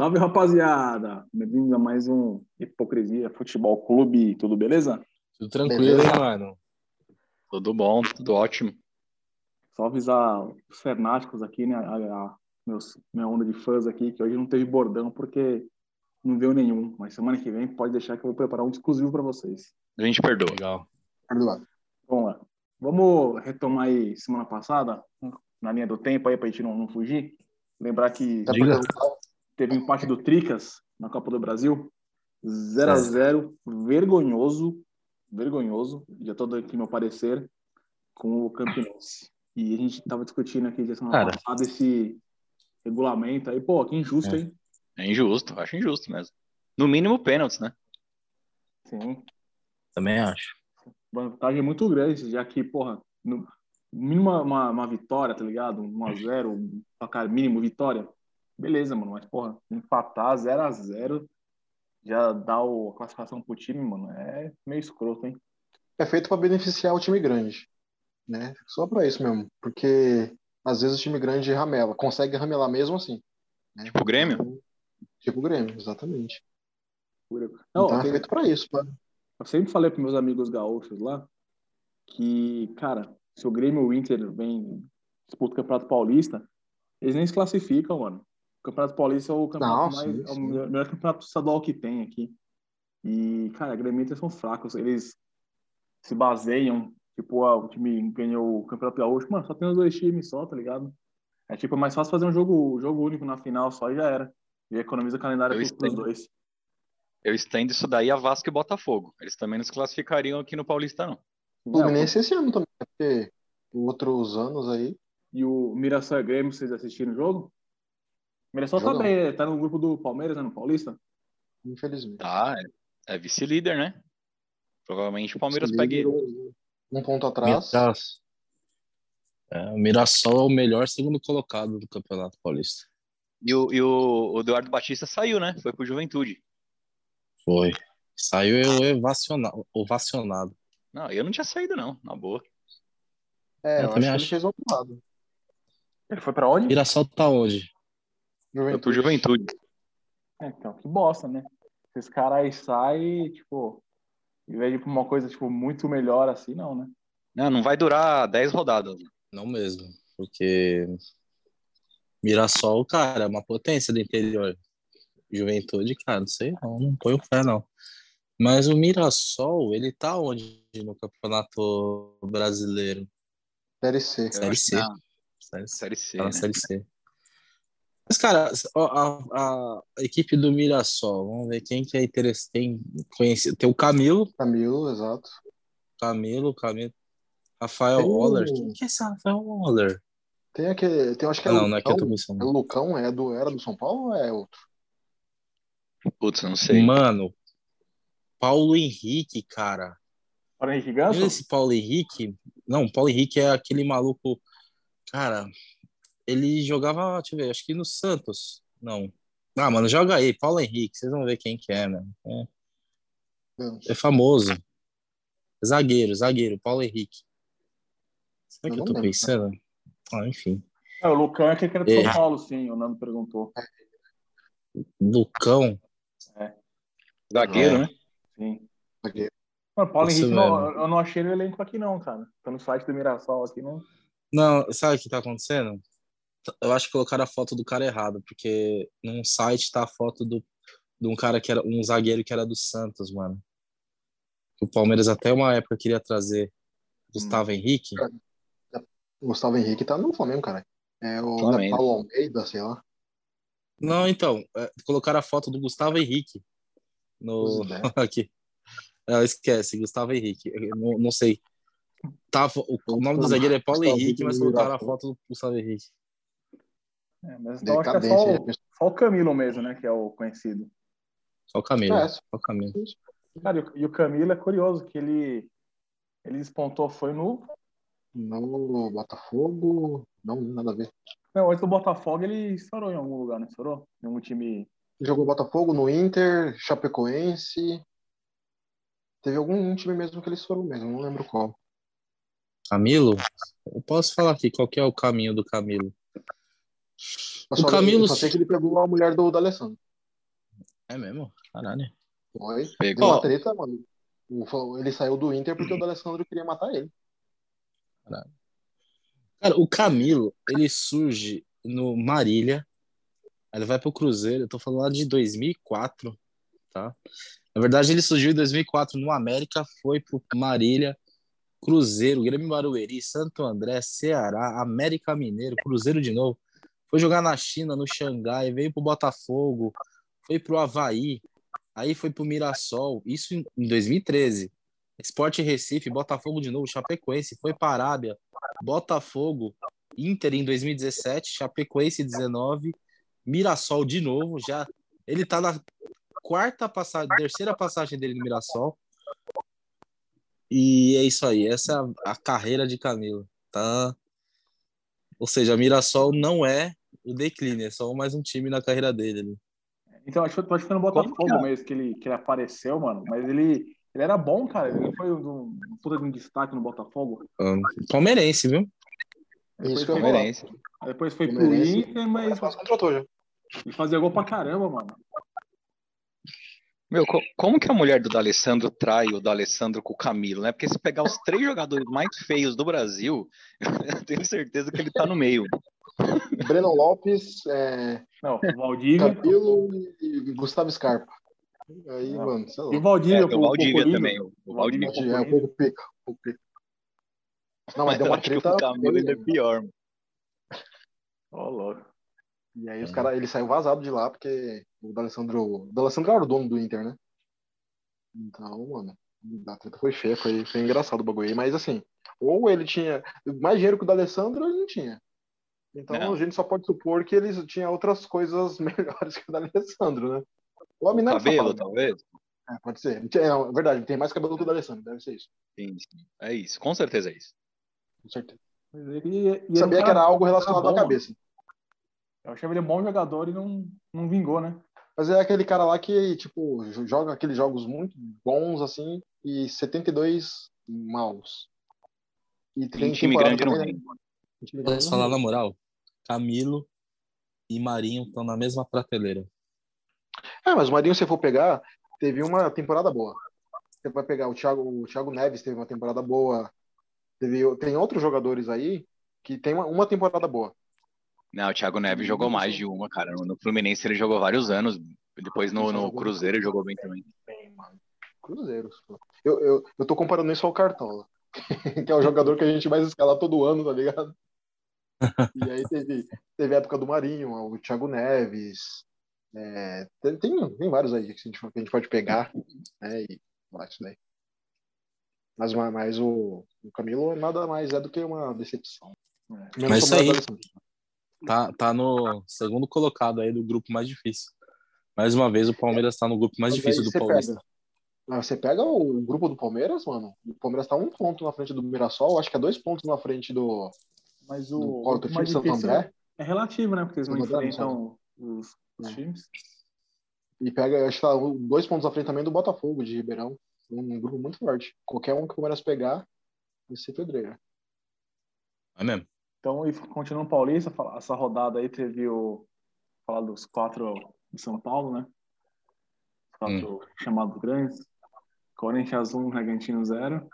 Salve, rapaziada! Bem-vindos a mais um Hipocrisia Futebol Clube. Tudo beleza? Tudo tranquilo, hein, mano? Tudo bom, tudo ótimo. Só avisar os fanáticos aqui, né? A, a- meus, minha onda de fãs aqui, que hoje não teve bordão porque não veio nenhum. Mas semana que vem pode deixar que eu vou preparar um exclusivo para vocês. A gente perdoa. Legal. Vamos lá. Vamos retomar aí semana passada, na linha do tempo aí, pra gente não, não fugir. Lembrar que Diga. Teve um empate do Tricas na Copa do Brasil. 0 a 0 vergonhoso, vergonhoso, já tô dando aqui meu parecer, com o Campinense. E a gente tava discutindo aqui já semana Cara. passada esse regulamento aí. Pô, que injusto, É. hein? É injusto, acho injusto mesmo. No mínimo pênaltis, né? Sim. Também acho. Vantagem muito grande, já que, porra, no mínimo uma, uma vitória, tá ligado? 1 a 0 um placar mínimo vitória. Beleza, mano, mas, porra, empatar 0 a 0 já dá o, a classificação pro time, mano, é meio escroto, hein? é feito para beneficiar o time grande, né? Só para isso mesmo, porque às vezes o time grande ramela, consegue ramelar mesmo assim. né? Tipo o Grêmio? Tipo o Grêmio, exatamente. Não, então é feito para isso, pra... Eu sempre falei para meus amigos gaúchos lá que, cara, se o Grêmio e o Inter vem disputa o Campeonato Paulista, eles nem se classificam, mano. O Campeonato Paulista é o campeonato Não, mais, sim, é o sim. melhor, melhor campeonato estadual que tem aqui. E, cara, Grêmio Inter são fracos. Eles se baseiam, tipo, ah, o time ganhou o Campeonato Gaúcho, mano, só tem os dois times só, tá ligado? É tipo, é mais fácil fazer um jogo, jogo único na final só e já era. E economiza calendário Eu pros pros estendo. dois. Eu estendo isso daí a Vasco e Botafogo. Eles também não se classificariam aqui no Paulista, não. O Fluminense esse ano também, né? porque outros anos aí, E o Mirassol e Grêmio, vocês assistiram o jogo? O Mirassol tá bem, tá no grupo do Palmeiras, né, no Paulista? infelizmente. Tá, é, é vice-líder, né? Provavelmente o Palmeiras pegue ele. Um ponto atrás. Mirassol. É, o Mirassol é o melhor segundo colocado do Campeonato Paulista. E o, e o, o Eduardo Batista saiu, né? Foi pro Juventude. Foi. Saiu ovacionado. ovacionado. Não, eu não tinha saído, não, na boa. É, Eu eu, acho também que ele acho. fez outro lado. Ele foi pra onde? Mirassol tá onde? Foi pro Juventude. É, então, que bosta, né? Esses caras aí saem, tipo, em vez de ir pra uma coisa, tipo, muito melhor assim, não, né? Não, não vai durar 10 rodadas. Não mesmo. Porque Mirassol, cara, é uma potência do interior. Juventude, cara, não sei não, não põe o pé não. Mas o Mirassol, ele tá onde no Campeonato Brasileiro? Série C. Eu Série C. na Série C. Série C, Tá na né? Série C. Mas, cara, a, a- a equipe do Mirassol, vamos ver quem que é interessante. Tem, conhecido. Tem o Camilo, Camilo, exato. Camilo, Camilo. Rafael Tem Waller. Quem que é esse Rafael Waller? Tem aquele. Tem, acho que é Ah, não, não é que eu tô Lucão. pensando. É o Lucão, é do, era do São Paulo ou é outro? Putz, eu não sei. Mano, Paulo Henrique, cara. Para Henrique Ganso? esse Paulo Henrique? Não, Paulo Henrique é aquele maluco. Cara, ele jogava, deixa eu ver, acho que no Santos. Não. Ah, mano, joga aí, Paulo Henrique, vocês vão ver quem que é, né? É, é famoso. Zagueiro, zagueiro, Paulo Henrique. Será Eu que eu tô lembro, pensando? Ah, enfim. É, o Lucão é aquele que era do É. São Paulo, sim, o Nando perguntou. Lucão. Zagueiro, É. né? Sim. Zagueiro. Mano, Paulo Isso Henrique, não, eu não achei ele no elenco aqui não, cara. Tá no site do Mirassol aqui, não. Não, sabe o que tá acontecendo? Eu acho que colocaram a foto do cara errado, porque num site tá a foto do, de um cara que era um zagueiro que era do Santos, mano. O Palmeiras até uma época queria trazer Gustavo Henrique. O Gustavo Henrique tá no Flamengo, cara. É o Flamengo. Paulo Almeida, sei lá. Não, então, é, colocaram a foto do Gustavo Henrique no é. aqui. Ah, esquece, Gustavo Henrique. Não, não sei. Tá, o, o nome do zagueiro é Paulo Henrique, mas colocaram a foto do Gustavo Henrique. É, mas então acho que é só, o- só o Camilo mesmo, né? Que é o conhecido. Só o Camilo. É, Só o Camilo. Cara, e o- e o Camilo é curioso, que ele, ele despontou, foi no. No Botafogo, não, nada a ver. Não, antes do Botafogo ele estourou em algum lugar, não estourou? Em algum time. Jogou Botafogo, no Inter, Chapecoense. Teve algum time mesmo que ele estourou mesmo, não lembro qual. Camilo? Eu posso falar aqui qual que é o caminho do Camilo. Eu O só, Camilo- só sei que ele pegou a mulher do D'Alessandro. É mesmo? Caralho. Foi. Pegou. Deu uma treta, mano. O- Ele saiu do Inter porque o D'Alessandro queria matar ele. Cara, o Camilo, ele surge no Marília, ele vai pro Cruzeiro, eu tô falando lá de 2004, tá? Na verdade, ele surgiu em 2004 no América, foi pro Marília, Cruzeiro, Grêmio Barueri, Santo André, Ceará, América Mineiro, Cruzeiro de novo. Foi jogar na China, no Xangai, veio pro Botafogo, foi pro Havaí, aí foi pro Mirassol, isso em em 2013. Esporte Recife, Botafogo de novo, Chapecoense, foi para a Arábia, Botafogo, Inter em 2017, Chapecoense 19, Mirassol de novo, já ele tá na quarta passagem, terceira passagem dele no Mirassol. E é isso aí, essa é a, a carreira de Camilo, tá? Ou seja, Mirassol não é o declínio, é só mais um time na carreira dele. ali. Então, acho acho que foi no Botafogo mesmo que ele, que ele apareceu, mano. Mas ele, ele era bom, cara. Ele foi um, um puta de um destaque no Botafogo. Um, palmeirense, viu? Ia falar. Palmeirense. Aí Depois foi pro Palmeirense. Inter, mas contratou já. ele fazia gol pra caramba, mano. Meu, co- como que a mulher do D'Alessandro trai o D'Alessandro com o Camilo, né? Porque se pegar os três jogadores mais feios do Brasil, eu tenho certeza que ele tá no meio. Breno Lopes, é, Não, o Valdívia. Camilo e Gustavo Scarpa. Aí, Não. mano, sei lá. E o Valdívia, É, o, o Valdívia Cocolino. também. O o Valdívia. Valdívia. É um pouco pica. Um pouco pica. Não, mas deu eu uma acho que treta. o Camilo é pior. mano. Ó, louco. E aí os caras, ele saiu vazado de lá, porque o D'Alessandro. O D'Alessandro era o dono do Inter, né? Então, mano, a treta foi feia, foi, foi engraçado o bagulho aí. Mas assim, ou ele tinha mais dinheiro que o D'Alessandro, ou ele não tinha. Então Não. a gente só pode supor que eles tinham outras coisas melhores que o D'Alessandro, né? O homem não era Cabelo, talvez? É, pode ser. É, não, é verdade, tem mais cabelo que o D'Alessandro, deve ser isso. Sim, sim. É isso, com certeza é isso. Com certeza. Ele- ele é um Sabia que era algo relacionado bom, à cabeça. Eu achava ele um bom jogador e não, não vingou, né? Mas é aquele cara lá que, tipo, jo- joga aqueles jogos muito bons, assim, e 72 maus. E Tem time temporada grande não também, tem. né? Posso falar na moral? Camilo e Marinho estão na mesma prateleira. É, mas o Marinho, se for pegar, teve uma temporada boa. Você vai pegar o Thiago, o Thiago Neves teve uma temporada boa. Teve, tem outros jogadores aí que tem uma, uma temporada boa. Não, o Thiago Neves jogou mais de uma, cara. No no Fluminense ele jogou vários anos. Depois no, no Cruzeiro ele jogou bem também. Cruzeiros. pô. Eu, eu, eu tô comparando isso ao Cartola, que é o jogador que a gente mais escala todo ano, tá ligado? E aí teve, teve a época do Marinho, o Thiago Neves. é, tem, tem, vários aí que a gente, que a gente pode pegar né, e isso daí. Mas, ma- mas o, o Camilo nada mais é do que uma decepção. Mas isso aí. D'Alessandro. Tá, tá no segundo colocado aí do grupo mais difícil. Mais uma vez, o Palmeiras tá no grupo mais Mas difícil do Paulista. pega- Ah, Você pega o grupo do Palmeiras, mano. O Palmeiras tá um ponto na frente do Mirassol, acho que é dois pontos na frente do, Mas do, o, qual é o outro time, mais Santo difícil André. é relativo, né? Porque eles não enfrentam os, os É. times. E pega, acho que tá dois pontos à frente também do Botafogo, de Ribeirão. Um grupo muito forte. Qualquer um que o Palmeiras pegar, vai ser pedreira. É mesmo? Então, e continuando Paulista, essa rodada aí teve o. Falar dos quatro de São Paulo, né? Os quatro chamados grandes. Corinthians 1, Bragantino 0.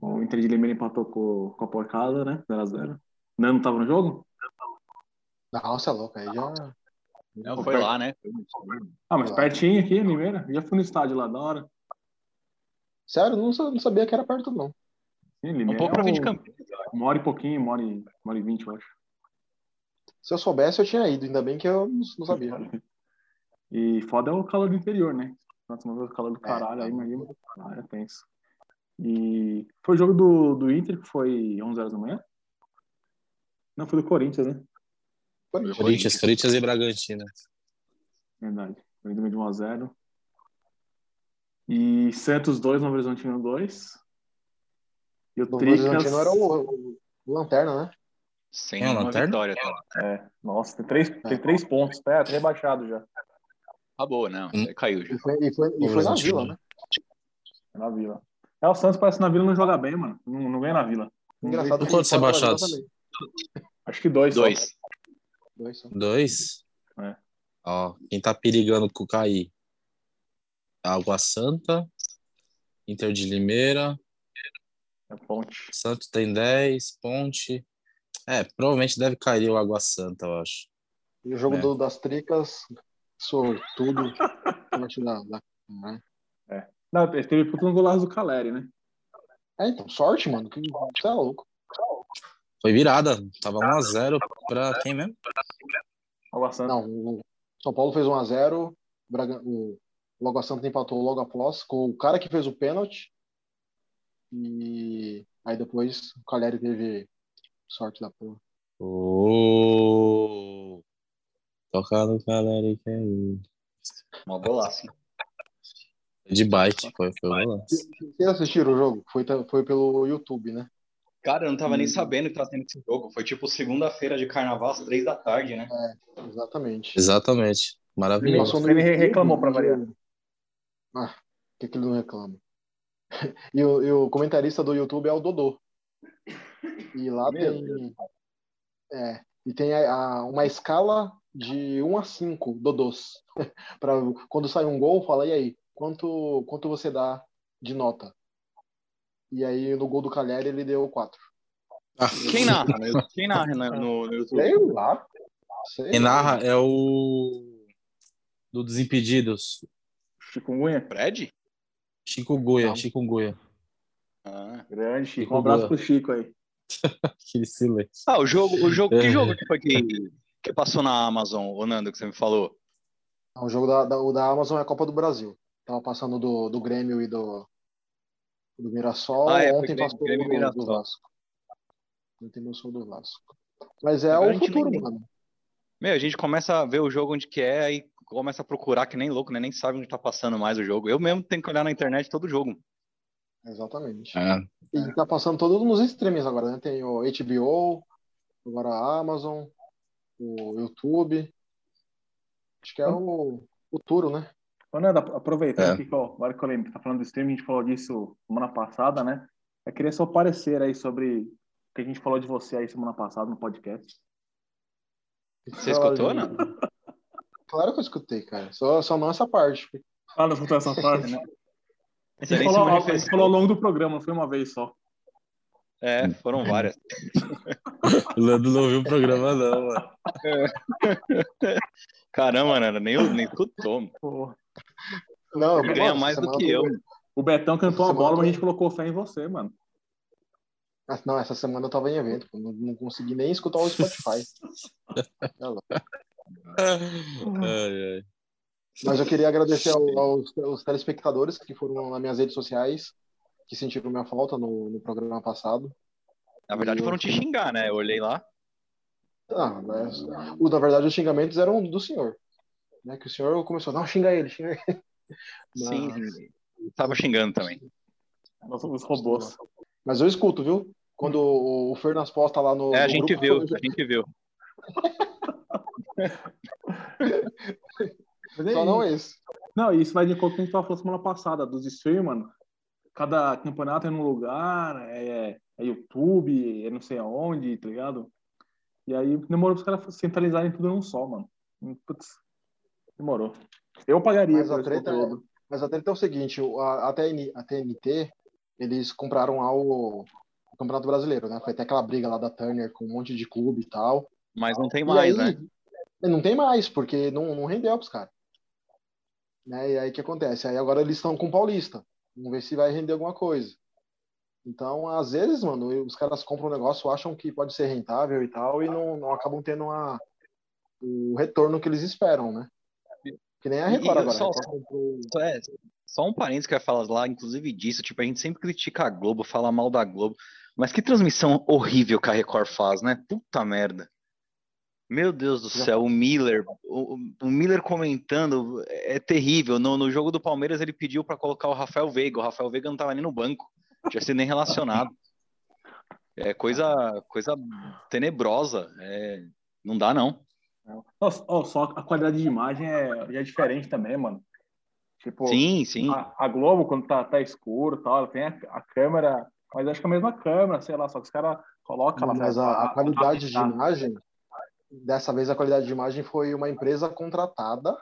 O Inter de Limeira empatou com, com a Porcada, né? 0x0. Nano tava no jogo? Nossa, é louco, aí já. Não, foi lá, né? Ah, mas pertinho aqui, Limeira. Já fui no estádio lá, da hora. Sério, não, sa- não sabia que era perto, não. Sim, Um Limeira pouco pra é vir de Campinas. uma hora e pouquinho, uma hora e, uma hora e vinte, eu acho. Se eu soubesse, eu tinha ido. Ainda bem que eu não, não sabia. E foda é o calor do interior, né? Nossa, uma vez o calor do É, caralho, aí tá. imagina. Ah, é tenso. E foi o jogo do, do Inter, que foi 11 horas da manhã? Não, foi do Corinthians, né? Corinthians, Corinthians e Bragantino. Verdade. Foi de 1 a 0 E Santos 2, Novo Horizontino 2. E o Novo Tricas... Era o, o- Lanterna, né? Sem É, lanterna? vitória. Tá, É, nossa, tem três, tem três pontos. Tá, tá rebaixado já. tá boa, não. Aí Caiu já. E foi, e foi, e foi na Vila, né? É na Vila. É, o Santos parece que na Vila não joga bem, mano. Não, não ganha na Vila. Engraçado quantos rebaixados? Acho que dois. só. Dois. Dois só. Dois? É. Ó, quem tá perigando com cair? Água Santa, Inter de Limeira, É ponte. Santos tem 10, Ponte. É, provavelmente deve cair o Água Santa, eu acho. E o jogo É. do- das tricas, sortudo. sorte da, da- né? Não, ele teve puta no golaço do Caleri, né? É, então, sorte, mano. Que você é louco. Foi virada, tava 1x0 pra quem mesmo? Água Santa. Não, o São Paulo fez 1x0, Braga- o o Água Santa empatou logo após, com o cara que fez o pênalti. E aí depois o Caleri teve sorte da porra. Ô, Tocar no Caleri que é isso. Uma golaço. De bike, foi, foi. Vocês assistiram o jogo? Foi, foi pelo YouTube, né? Cara, eu não tava nem sabendo que tava tendo esse jogo. Foi tipo segunda-feira de carnaval, às três da tarde, né? Exatamente. Exatamente. Maravilhoso. Ele YouTube, reclamou pra variar. Ah, que que ele não reclama? E o, e o comentarista do YouTube é o Dodô. E lá Meu tem. É, e tem a- a- uma escala de 1 a 5 Dodôs. Pra, quando sai um gol, fala, e aí, quanto, quanto você dá de nota? E aí no gol do Cagliari ele deu 4. Quem narra? né? Quem narra no, no, no YouTube? Sei lá. Sei Quem lá. narra é o do Desimpedidos. Chikungunya. Fred? Chico Não. Chico Goya. Ah. Grande Chico. Um abraço Boa. pro Chico aí. Aquele silêncio. Ah, o jogo, o jogo, É. que jogo que foi que, que passou na Amazon, o Nando, que você me falou? O jogo da, da, o da Amazon é a Copa do Brasil. Tava passando do, do Grêmio e do, do Mirassol. Ah, é, Ontem passou Grêmio do, Mirassol. do Vasco. Ontem passou do Vasco. Mas é Agora o futuro, nem- mano. Meu, a gente começa a ver o jogo onde que é e começa a procurar que nem louco, né? Nem sabe onde tá passando mais o jogo. Eu mesmo tenho que olhar na internet todo jogo. Exatamente. É. E tá passando todos nos streams agora, né? Tem o HBO, agora a Amazon, o YouTube. Acho que é o futuro, né? Ô, Nando, aproveitando É. aqui, que, ó, agora que eu lembro, tá falando do streaming, a gente falou disso semana passada, né? Eu queria só parecer aí sobre o que a gente falou de você aí semana passada no podcast. Você escutou, não? Claro que eu escutei, cara. Só, só não essa parte. Ah, não escutou essa parte? A Você gente, falou, a gente falou ao longo do programa, não foi uma vez só. É, foram várias. O Lando não viu o programa, não, mano. Caramba, Nando, nem, nem escutou. mano. Pô, Não, Ele ganha mais do que eu. O Betão cantou uma Semana bola, mas a gente colocou fé em você, mano. Ah, Não, essa semana eu tava em evento, não, não consegui nem escutar o Spotify. É ai. Mas eu queria agradecer ao- aos, aos telespectadores que foram nas minhas redes sociais, que sentiram minha falta no, no programa passado. Na verdade, foram te xingar, né? Eu olhei lá. Ah, mas, o, na verdade, os xingamentos eram do senhor. Né? Que o senhor começou, não, xinga ele, xinga ele. Sim, Mas- sim. Tava xingando também. Nós somos robôs. Mas eu escuto, viu? Quando o, o Fernas posta lá no. É, a no gente grupo, viu, eu a gente viu. É Só não isso. esse. Não, isso vai de encontro o que a gente tava falando semana passada, dos stream, mano. Cada campeonato é num lugar, é, é YouTube, é não sei aonde, tá ligado? E aí demorou pros caras centralizarem tudo num só, mano. Putz, demorou. Eu pagaria Mas a treta é-. Mas a treta é o seguinte: o- a, a, TN, a TNT, eles compraram lá o, o Campeonato Brasileiro, né? Foi até aquela briga lá da Turner com um monte de clube e tal. Mas não tem mais, aí, né? Não tem mais, porque não, não rendeu pros caras. Né? E aí o que acontece? Aí agora eles estão com o Paulista. Vamos ver se vai render alguma coisa. Então, às vezes, mano, os caras compram um negócio, acham que pode ser rentável e tal, e não, não acabam tendo a, o retorno que eles esperam, né? Que nem a Record agora. só- comprou- Só, é, só um parênteses que eu ia falar lá, inclusive disso, tipo, a gente sempre critica a Globo, fala mal da Globo, mas que transmissão horrível que a Record faz, né? Puta merda. Meu Deus do céu, o Miller, o, o Miller comentando é terrível. No, no jogo do Palmeiras ele pediu pra colocar o Rafael Veiga, o Rafael Veiga não tava nem no banco, tinha sido nem relacionado. É coisa, coisa tenebrosa, é, não dá não. Nossa, ó, só a qualidade de imagem é, é diferente também, mano. Tipo, Sim, sim. a, a Globo, quando tá, tá escuro e tal, ela tem a, a câmera, mas acho que é a mesma câmera, sei lá, só que os caras colocam lá. Mas a, a qualidade de imagem, dessa vez a qualidade de imagem foi uma empresa contratada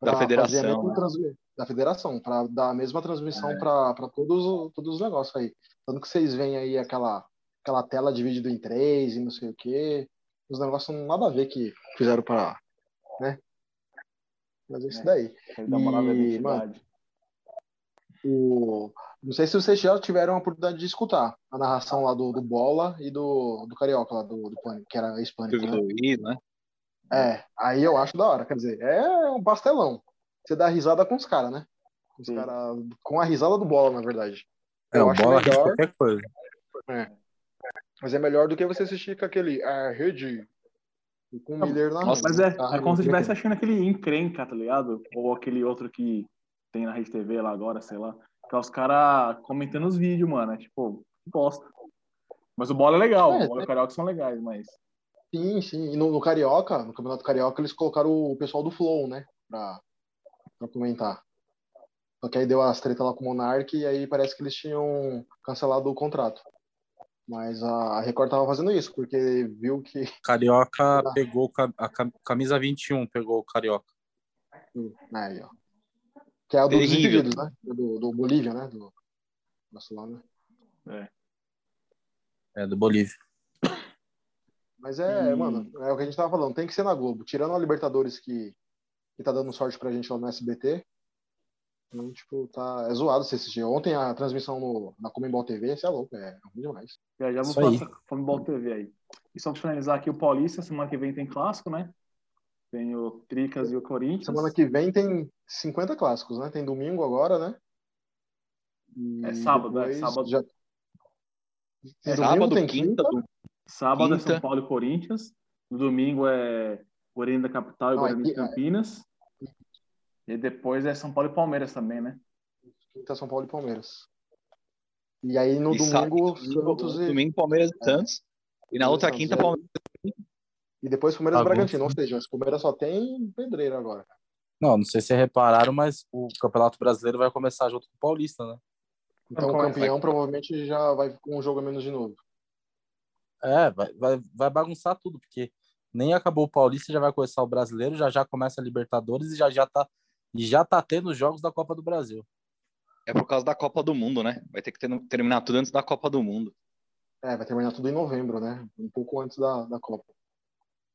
Da federação, né? da federação, para dar a mesma transmissão para todos, todos os negócios aí. Tanto que vocês veem aí aquela, aquela tela dividida em três e não sei o quê. Os negócios não nada a ver que fizeram para. Né? Mas é isso É. daí. Nova E, identidade. O... Não sei se vocês já tiveram a oportunidade de escutar a narração lá do, do Bola e do, do Carioca, lá do, do Pânico, que era ex-Pânico. Né? Luiz, né? É, aí eu acho da hora. Quer dizer, é um pastelão. Você dá risada com os caras, né? Com Os cara, com a risada do Bola, na verdade. É, Eu o acho bola melhor. qualquer coisa. Mas é melhor do que você assistir com aquele a rede com o Miller na Nossa, Mas é, é como se estivesse achando aquele encrenca, tá ligado? Ou aquele outro que tem na Rede TV lá agora, sei lá. Que é os caras comentando os vídeos, mano. É tipo, bosta. Mas o bola é legal, É, o bola e o carioca são legais, mas. Sim, sim. E no, no Carioca, no Campeonato Carioca, eles colocaram o pessoal do Flow, né? Pra, pra comentar. Só que aí deu as treta lá com o Monark e aí parece que eles tinham cancelado o contrato. Mas a Record tava fazendo isso, porque viu que. Carioca Ah. pegou a cam- camisa 21, pegou o Carioca. Aí, ó. Que é o do Terrível. Desimpedidos, né? Do, do Bolívia, né? Do, nosso lá, né? É, do Bolívia. Mas é, E- mano, é o que a gente tava falando, tem que ser na Globo. Tirando a Libertadores que, que tá dando sorte pra gente lá no SBT. Então, tipo, tá, é zoado você assistir. Ontem a transmissão no, na Comembol TV, você é louco, é ruim demais. Já, já vou Isso falar aí. essa Comebol TV aí. E só pra finalizar aqui o Paulista, semana que vem tem clássico, né? Tem o Tricas e o Corinthians. Semana que vem tem 50 clássicos, né? Tem domingo agora, né? E É sábado, é, sábado. Já... É domingo, sábado, tem quinta, do- Sábado é Quinta. São Paulo e Corinthians. No domingo é Guarani da Capital e Não, Guarani de é. Campinas. E depois é São Paulo e Palmeiras também, né? Quinta São Paulo e Palmeiras. E aí no e sábado, domingo, domingo, Santos e. domingo, Palmeiras e Santos. E na outra Santos, quinta, é. Palmeiras. E depois Palmeiras Bagunça. Bragantino. Ou seja, o Palmeiras só tem pedreiro agora. Não, não sei se repararam, mas o Campeonato Brasileiro vai começar junto com o Paulista, né? Então o campeão provavelmente já vai com um jogo a menos de novo. É, vai, vai, vai bagunçar tudo, porque nem acabou o Paulista, já vai começar o Brasileiro, já já começa a Libertadores e já já tá, e já tá tendo os jogos da Copa do Brasil. É por causa da Copa do Mundo, né? Vai ter que ter- terminar tudo antes da Copa do Mundo. É, vai terminar tudo em novembro, né? Um pouco antes da, da Copa.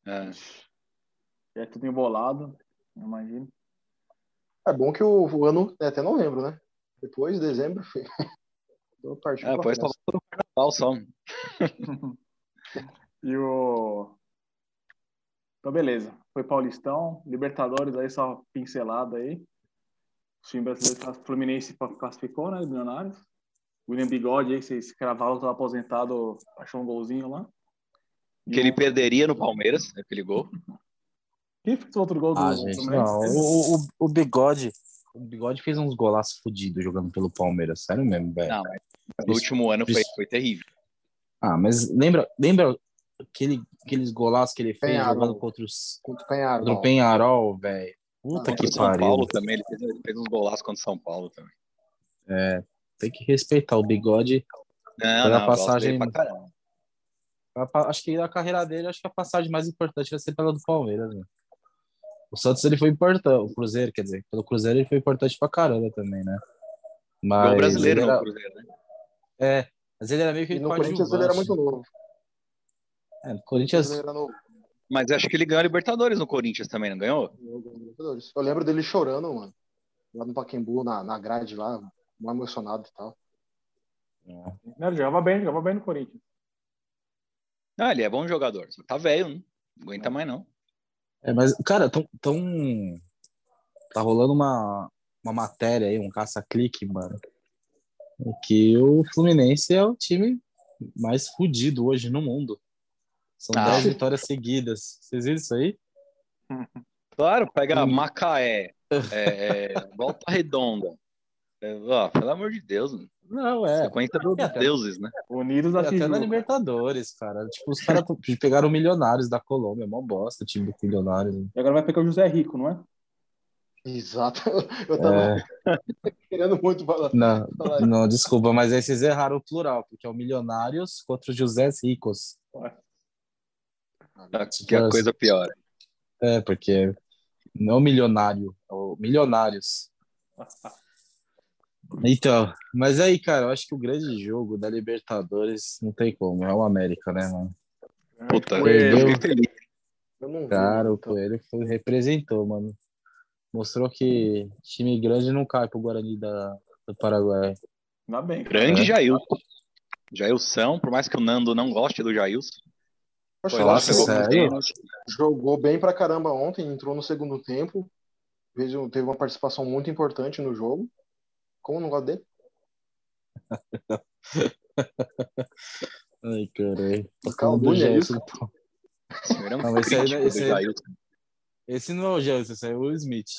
É. É tudo embolado, imagino. É bom que o, o ano é até novembro, né? Depois, dezembro, fi- eu parti É, pra depois só volta no carnaval só. E o. Então, beleza. Foi Paulistão, Libertadores aí, só pincelada aí. O time brasileiro class- Fluminense classificou, né? Milionários. William Bigode aí, vocês cravaram, estava aposentado, achou um golzinho lá. Que ele perderia no Palmeiras, aquele gol. Quem fez o outro gol do Ah, gente, não. O, o, o Bigode. O Bigode fez uns golaços fodidos jogando pelo Palmeiras. Sério mesmo, velho. Não, mas no último ano foi, foi terrível. Ah, mas lembra, lembra aquele, aqueles golaços que ele fez Penharol. jogando contra, os, Contra o Penharol. contra o Penharol, velho? Puta Ah, que o São pariu. Paulo também, ele fez, ele fez uns golaços contra o São Paulo também. É, tem que respeitar o Bigode. Não, Foi a não, eu gosto passagem- dele pra caramba. Acho que a carreira dele, acho que a passagem mais importante vai ser pela do Palmeiras. Né? O Santos ele foi importante, o Cruzeiro, quer dizer, pelo Cruzeiro ele foi importante pra caramba também, né? Mas o brasileiro era, Cruzeiro, né? É, mas ele era meio que E no Corinthians ele era muito novo. É, no Corinthians, Ele era novo. Mas acho que ele ganhou a Libertadores no Corinthians também, não ganhou? Eu lembro dele chorando, mano. Lá no Paquembu, na, na grade lá, mal emocionado e tal. Não, ele jogava bem, jogava bem no Corinthians. Ah, ele é bom jogador. Só tá velho, não aguenta mais não. É, mas, cara, tão, tão, tá rolando uma, uma matéria aí, um caça-clique, mano. Que o Fluminense é o time mais fudido hoje no mundo. São Ah. 10 vitórias seguidas. Vocês viram isso aí? Claro, pega Hum. Macaé, é, é, Volta Redonda. É, ó, pelo amor de Deus, mano. Não, é. sequência dos É, até- deuses, né? Unidos da Até na. Libertadores, cara. Tipo, os caras pegaram o Milionários da Colômbia. Mó bosta o time do Milionários. E agora vai pegar o José Rico, não é? Exato. Eu tava É, querendo muito falar. não, falar não, desculpa, mas aí vocês erraram o plural, porque é o Milionários contra os José Ricos. Que a coisa pior. É, porque não milionário, é o milionários. Então, mas aí, cara, eu acho que o grande jogo da Libertadores não tem como, é o América, né, mano? Puta, eu Perdeu. Eu não vi, Cara, o então. Coelho foi, representou, mano. Mostrou que time grande não cai pro Guarani da, do Paraguai. Ainda bem. Grande É. Jailson. Jailson, por mais que o Nando não goste do Jailson, Poxa, foi lá, pênalti. jogou bem pra caramba ontem, entrou no segundo tempo, teve uma participação muito importante no jogo. Como eu não gosto dele? Ai, caralho. Calma, do é isso? Não, esse aí- do esse aí-. Esse não é o Gelson, esse aí é o Smith.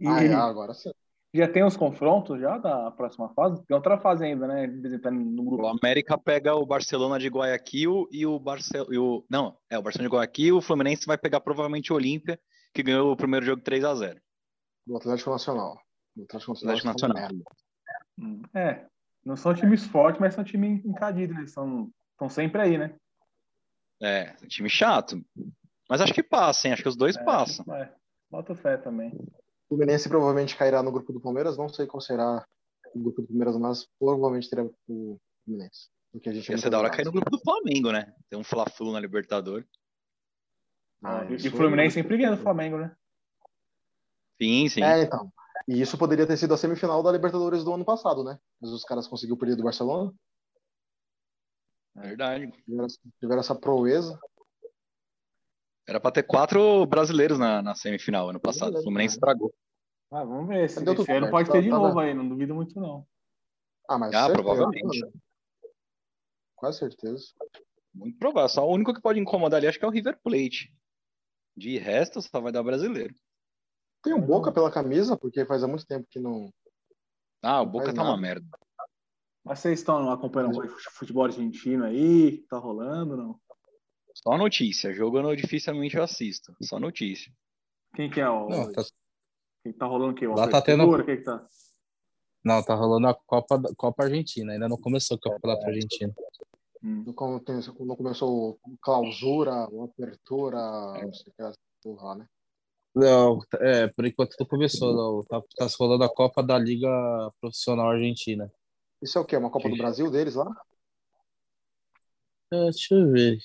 E Ah, é, agora sim. já tem os confrontos já da próxima fase? Tem outra fase ainda, né? Visitando no O grupo. América pega o Barcelona de Guayaquil e o Barcelona. O... Não, é o Barcelona de Guayaquil. O Fluminense vai pegar provavelmente o Olímpia, que ganhou o primeiro jogo 3 a 0 Do Atlético Nacional. Do Atlético Nacional. Atlético uma Nacional. merda. Hum, É. Não são times fortes, mas são times encadidos, né? São, estão sempre aí, né? É, time chato. Mas acho que passa, hein? Acho que os dois É, passam. É. Bota fé também. O Fluminense provavelmente cairá no grupo do Palmeiras. Não sei qual será o grupo do Palmeiras, mas provavelmente terá o Fluminense. Porque a gente Ia ser da hora cair no grupo do Flamengo, né? Tem um Fla-Flu na Libertadores. Ah, e isso o Fluminense aí- sempre ganha do Flamengo, né? Sim, sim. É, então. E isso poderia ter sido a semifinal da Libertadores do ano passado, né? Mas os caras conseguiram perder do Barcelona. Verdade. Tiveram, tiveram essa proeza. Era pra ter quatro brasileiros na, na semifinal ano passado. O Fluminense estragou. Ah, vamos ver. Tudo esse ano certo. pode ter de Tá- tá novo bem. aí, não duvido muito, não. Ah, mas Ah, certeza, provavelmente. mano. Quase certeza. Muito provável. Só o único que pode incomodar ali acho que é o River Plate. De resto, só vai dar brasileiro. Tem um Boca pela camisa, porque faz há muito tempo que não. Ah, o Boca tá uma merda. Mas vocês estão acompanhando o futebol argentino aí? que Tá rolando, não? Só notícia. Jogo eu não, dificilmente eu assisto. Só notícia. Quem que é o. Não, tá, Quem tá rolando o quê? Lá tá tendo-? Quem que tá? não, tá rolando a Copa, Copa Argentina. Ainda não começou a Copa da Argentina. Hum. Não começou clausura, apertura, não sei o que, essa porra lá, né? Não, é, por enquanto não começou, não. Tá, tá se rolando a Copa da Liga Profissional Argentina. Isso é o quê? Uma Copa do Brasil deles lá? É, deixa eu ver.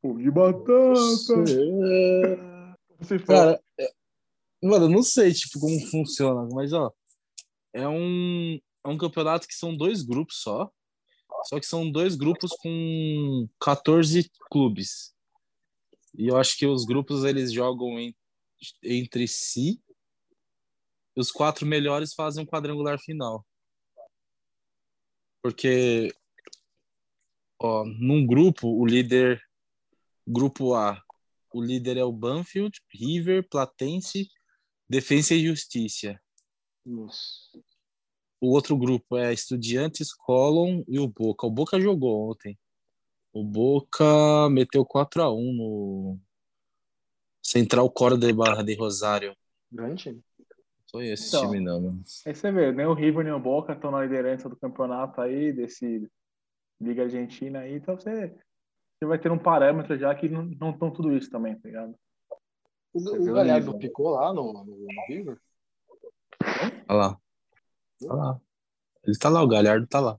Pô, de batata. Você fala. Cara, é- mano, eu não sei, tipo, como funciona, mas, ó, é um, é um campeonato que são dois grupos só, só que são dois grupos com 14 clubes. E eu acho que os grupos, eles jogam em- entre si, os quatro melhores fazem um quadrangular final. Porque, ó, num grupo, o líder, grupo A, o líder é o Banfield, River, Platense, Defensa e Justiça. Nossa. O outro grupo é Estudiantes, Colón e o Boca. O Boca jogou ontem. O Boca meteu 4 a 1 no Central Córdoba de Barra de Rosário. Grande time. Foi esse Então. time não, mano. Aí você vê, nem o River nem o Boca estão na liderança do campeonato aí, desse Liga Argentina aí, então você, você vai ter um parâmetro já que não estão tudo isso também, tá ligado? O, Você o Galhardo picou lá no, no, no River? Olha lá. Olha lá. Ele tá lá, o Galhardo tá lá.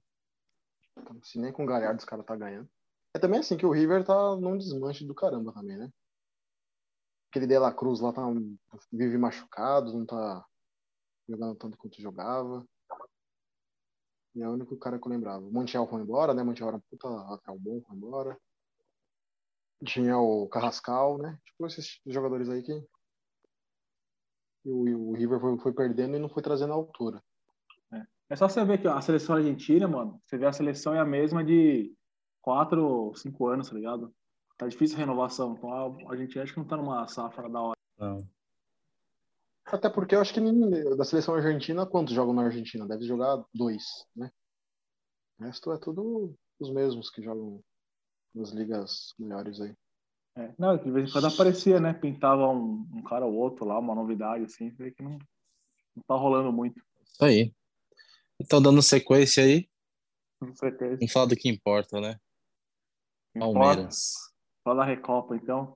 Se nem com o Galhardo os caras tá ganhando. É também assim que o River tá num desmanche do caramba também, né? Aquele De La Cruz lá tá, vive machucado, não tá jogando tanto quanto jogava. E é o único cara que eu lembrava. O Montiel foi embora, né? Montiel era um puta lateral bom, foi embora. Tinha o Carrascal, né? Tipo esses jogadores aí que o, o River foi, foi perdendo e não foi trazendo a altura. É só você ver que a seleção argentina, mano, você vê a seleção é a mesma de quatro, cinco anos, tá ligado? Tá difícil a renovação. Então a Argentina acho que não tá numa safra da hora. Não. Até porque eu acho que da seleção argentina, quantos jogam na Argentina? Deve jogar dois, né? O resto é tudo os mesmos que jogam nas ligas melhores aí. É. Não, de vez em quando aparecia, né? Pintava um, um cara ou outro lá, uma novidade, assim, vê que não, não tá rolando muito. Isso aí. Então, dando sequência aí, Com certeza. vamos falar do que importa, né? Palmeiras. Fala da Recopa, então.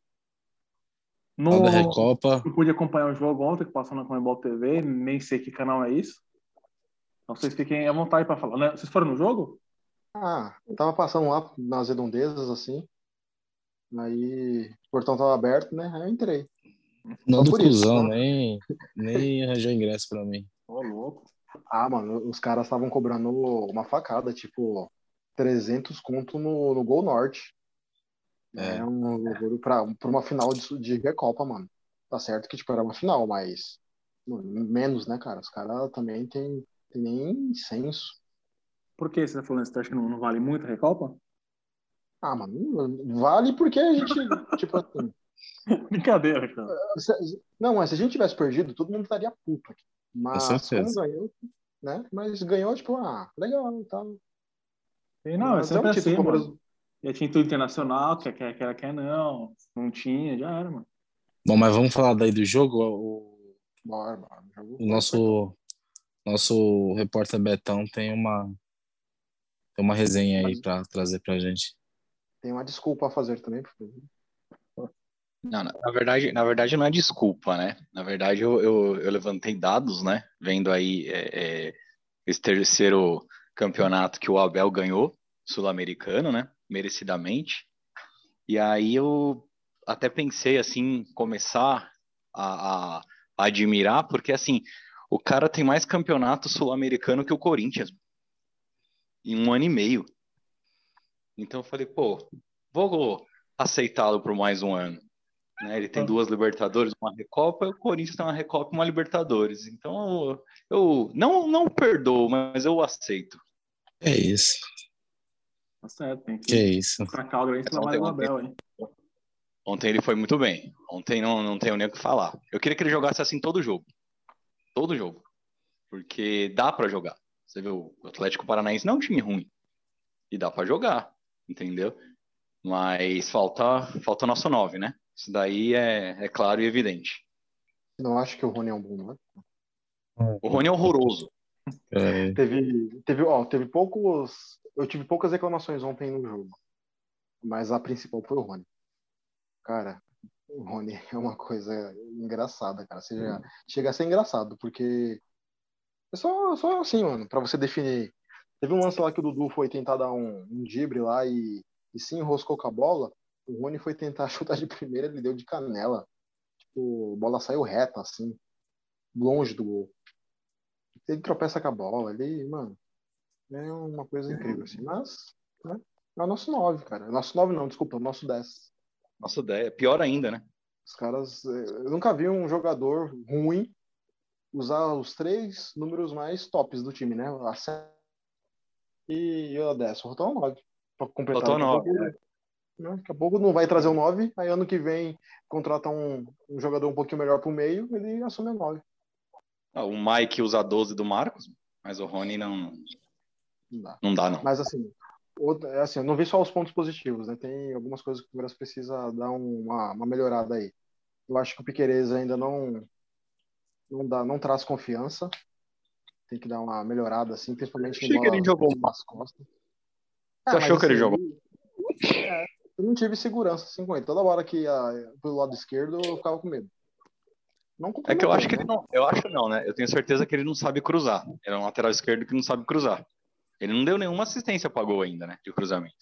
Fala No, da Recopa. não pude acompanhar o jogo ontem, que passou na Comebol TV, nem sei que canal é isso. Então vocês fiquem à vontade para falar. né? Vocês foram no jogo? Ah, eu tava passando lá nas redondezas, assim. Aí o portão tava aberto, né? Aí eu entrei. Não do por isso, cuzão, tá? nem, nem arranjou ingresso pra mim. Ô, louco. Ah, mano, os caras estavam cobrando uma facada, tipo, 300 conto no, no Gol Norte. É. É, um orgulho pra, pra uma final de, de Recopa, mano. Tá certo que, tipo, era uma final, mas mano, menos, né, cara? Os caras também tem, tem nem senso. Por que você tá falando isso? Você acha que não, não vale muito a Recopa? Ah, mano, vale porque a gente, tipo assim, Brincadeira, cara. não, mas se a gente tivesse perdido, todo mundo estaria puto aqui. Mas como ganhou, né? Mas ganhou, tipo, ah, legal e tal. E Não, é Mas sempre um assim, pro mano. Já tinha tudo internacional, quer, quer, quer, quer não. Não tinha, já era, mano. Bom, mas vamos falar daí do jogo. O, Bora, bora. Jogo o nosso, nosso repórter Betão tem uma, tem uma resenha aí pra trazer pra gente. Tem uma desculpa a fazer também, por favor. Não, na, na verdade, na verdade não é desculpa, né? Na verdade eu, eu, eu levantei dados, né? Vendo aí é, é, esse terceiro campeonato que o Abel ganhou, sul-americano, né? Merecidamente. E aí eu até pensei assim, começar a, a- admirar, porque assim, o cara tem mais campeonato sul-americano que o Corinthians. Em um ano e meio. Então eu falei, pô, vou aceitá-lo por mais um ano né? Ele tem duas Libertadores, uma Recopa, e o Corinthians tem uma Recopa e uma Libertadores. Então eu, eu não, não perdoo, mas eu aceito. É isso. Tá certo, tem Que que é isso. grande trabalho do Abel, hein? Ontem ele foi muito bem. Ontem não, não tenho nem o que falar. Eu queria que ele jogasse assim todo jogo. Todo jogo. Porque dá pra jogar. Você viu, o Atlético Paranaense não é um time ruim. E dá pra jogar, entendeu? Mas falta, falta o nosso 9, né? Isso daí é, é claro e evidente. Não acho que o Rony é um bom, né? O Rony é horroroso. É, Teve, teve, ó, teve poucos. Eu tive poucas reclamações ontem no jogo. Mas a principal foi o Rony. Cara, o Rony é uma coisa engraçada, cara. Você já- chega a ser engraçado, porque é só, só assim, mano, pra você definir. Teve um lance lá que o Dudu foi tentar dar um, um drible lá e, e se enroscou com a bola. O Rony foi tentar chutar de primeira, ele deu de canela. Tipo, a bola saiu reta, assim, longe do gol. Ele tropeça com a bola, ele, mano, é uma coisa incrível, assim. Mas, né, é o nosso 9, cara. Nosso 9 não, desculpa, é o nosso 10. Nossa ideia. Pior ainda, né? Os caras. Eu nunca vi um jogador ruim usar os três números mais tops do time, né? A 7 e a 10. Só faltou o 9. Pra completar. Faltou o Daqui a 9, pouco- né, Daqui a pouco não vai trazer o 9, aí ano que vem contrata um, um jogador um pouquinho melhor pro meio, ele assume o 9. Ah, o Mike usa 12 do Marcos, mas o Rony não, Não dá. não dá, não. Mas assim, outra- é assim, eu não vi só os pontos positivos, né? Tem algumas coisas que o Palmeiras precisa dar um- uma, uma melhorada aí. Eu acho que o Piquerez ainda não não dá, não traz confiança. Tem que dar uma melhorada assim, principalmente em Achei que ele bola jogou nas costas. Você achou que ele jogou? é, eu não tive segurança assim com ele. Toda hora que ia pelo lado esquerdo, eu ficava com medo. Não É que eu acho que ele comprometeu, não. Eu acho não, né? Eu tenho certeza que ele não sabe cruzar. Ele é um lateral esquerdo que não sabe cruzar. Ele não deu nenhuma assistência pra gol ainda, né? De cruzamento.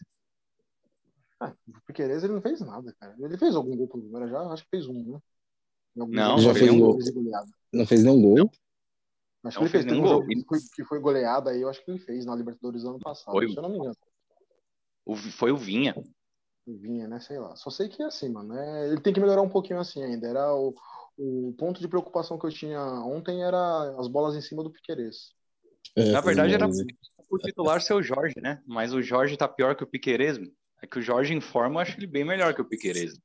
né? O Piquerez ele não fez nada, cara. Ele fez algum gol pelo Palmeiras já? Acho que fez um, né? Não, já fez ele gol. fez. Não fez nenhum gol? Acho Não que ele fez, fez um nenhum gol. que foi, que foi goleada aí, eu acho que ele fez na Libertadores ano passado, Foi. se eu não me engano. O- foi o Vinha. Vinha, né? Sei lá. Só sei que é assim, mano. É, ele tem que melhorar um pouquinho assim ainda. Era o, o ponto de preocupação que eu tinha ontem era as bolas em cima do Piquerez. É, Na verdade, era mas- o titular ser o Jorge, né? Mas o Jorge tá pior que o Piquerez. meu. É que o Jorge em forma, eu acho ele bem melhor que o Piquerez.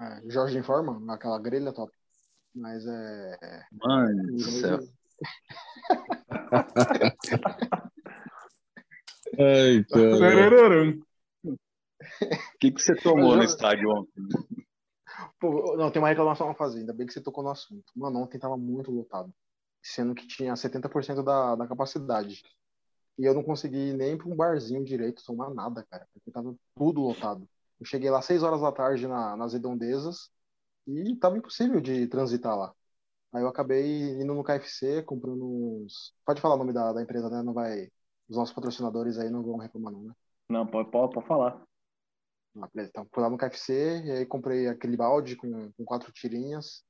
É, Jorge em forma, naquela grelha top. Mas é. Mano do céu. Ai, cara. O que, que você tomou no estádio ontem? Pô, não, tem uma reclamação a fazer, ainda bem que você tocou no assunto. Mano, ontem tava muito lotado. Sendo que tinha 70% da, da capacidade. E eu não consegui ir nem pra um barzinho direito tomar nada, cara. Porque tava tudo lotado. Eu cheguei lá às 6 horas da tarde na, nas redondezas e tava impossível de transitar lá. Aí eu acabei indo no KFC, comprando uns. Pode falar o nome da, da empresa, né? Não vai. Os nossos patrocinadores aí não vão reclamar, não, né? Não, pode, pode, pode falar. Ah, beleza. Então, fui lá no KFC e aí comprei aquele balde com, com quatro tirinhas.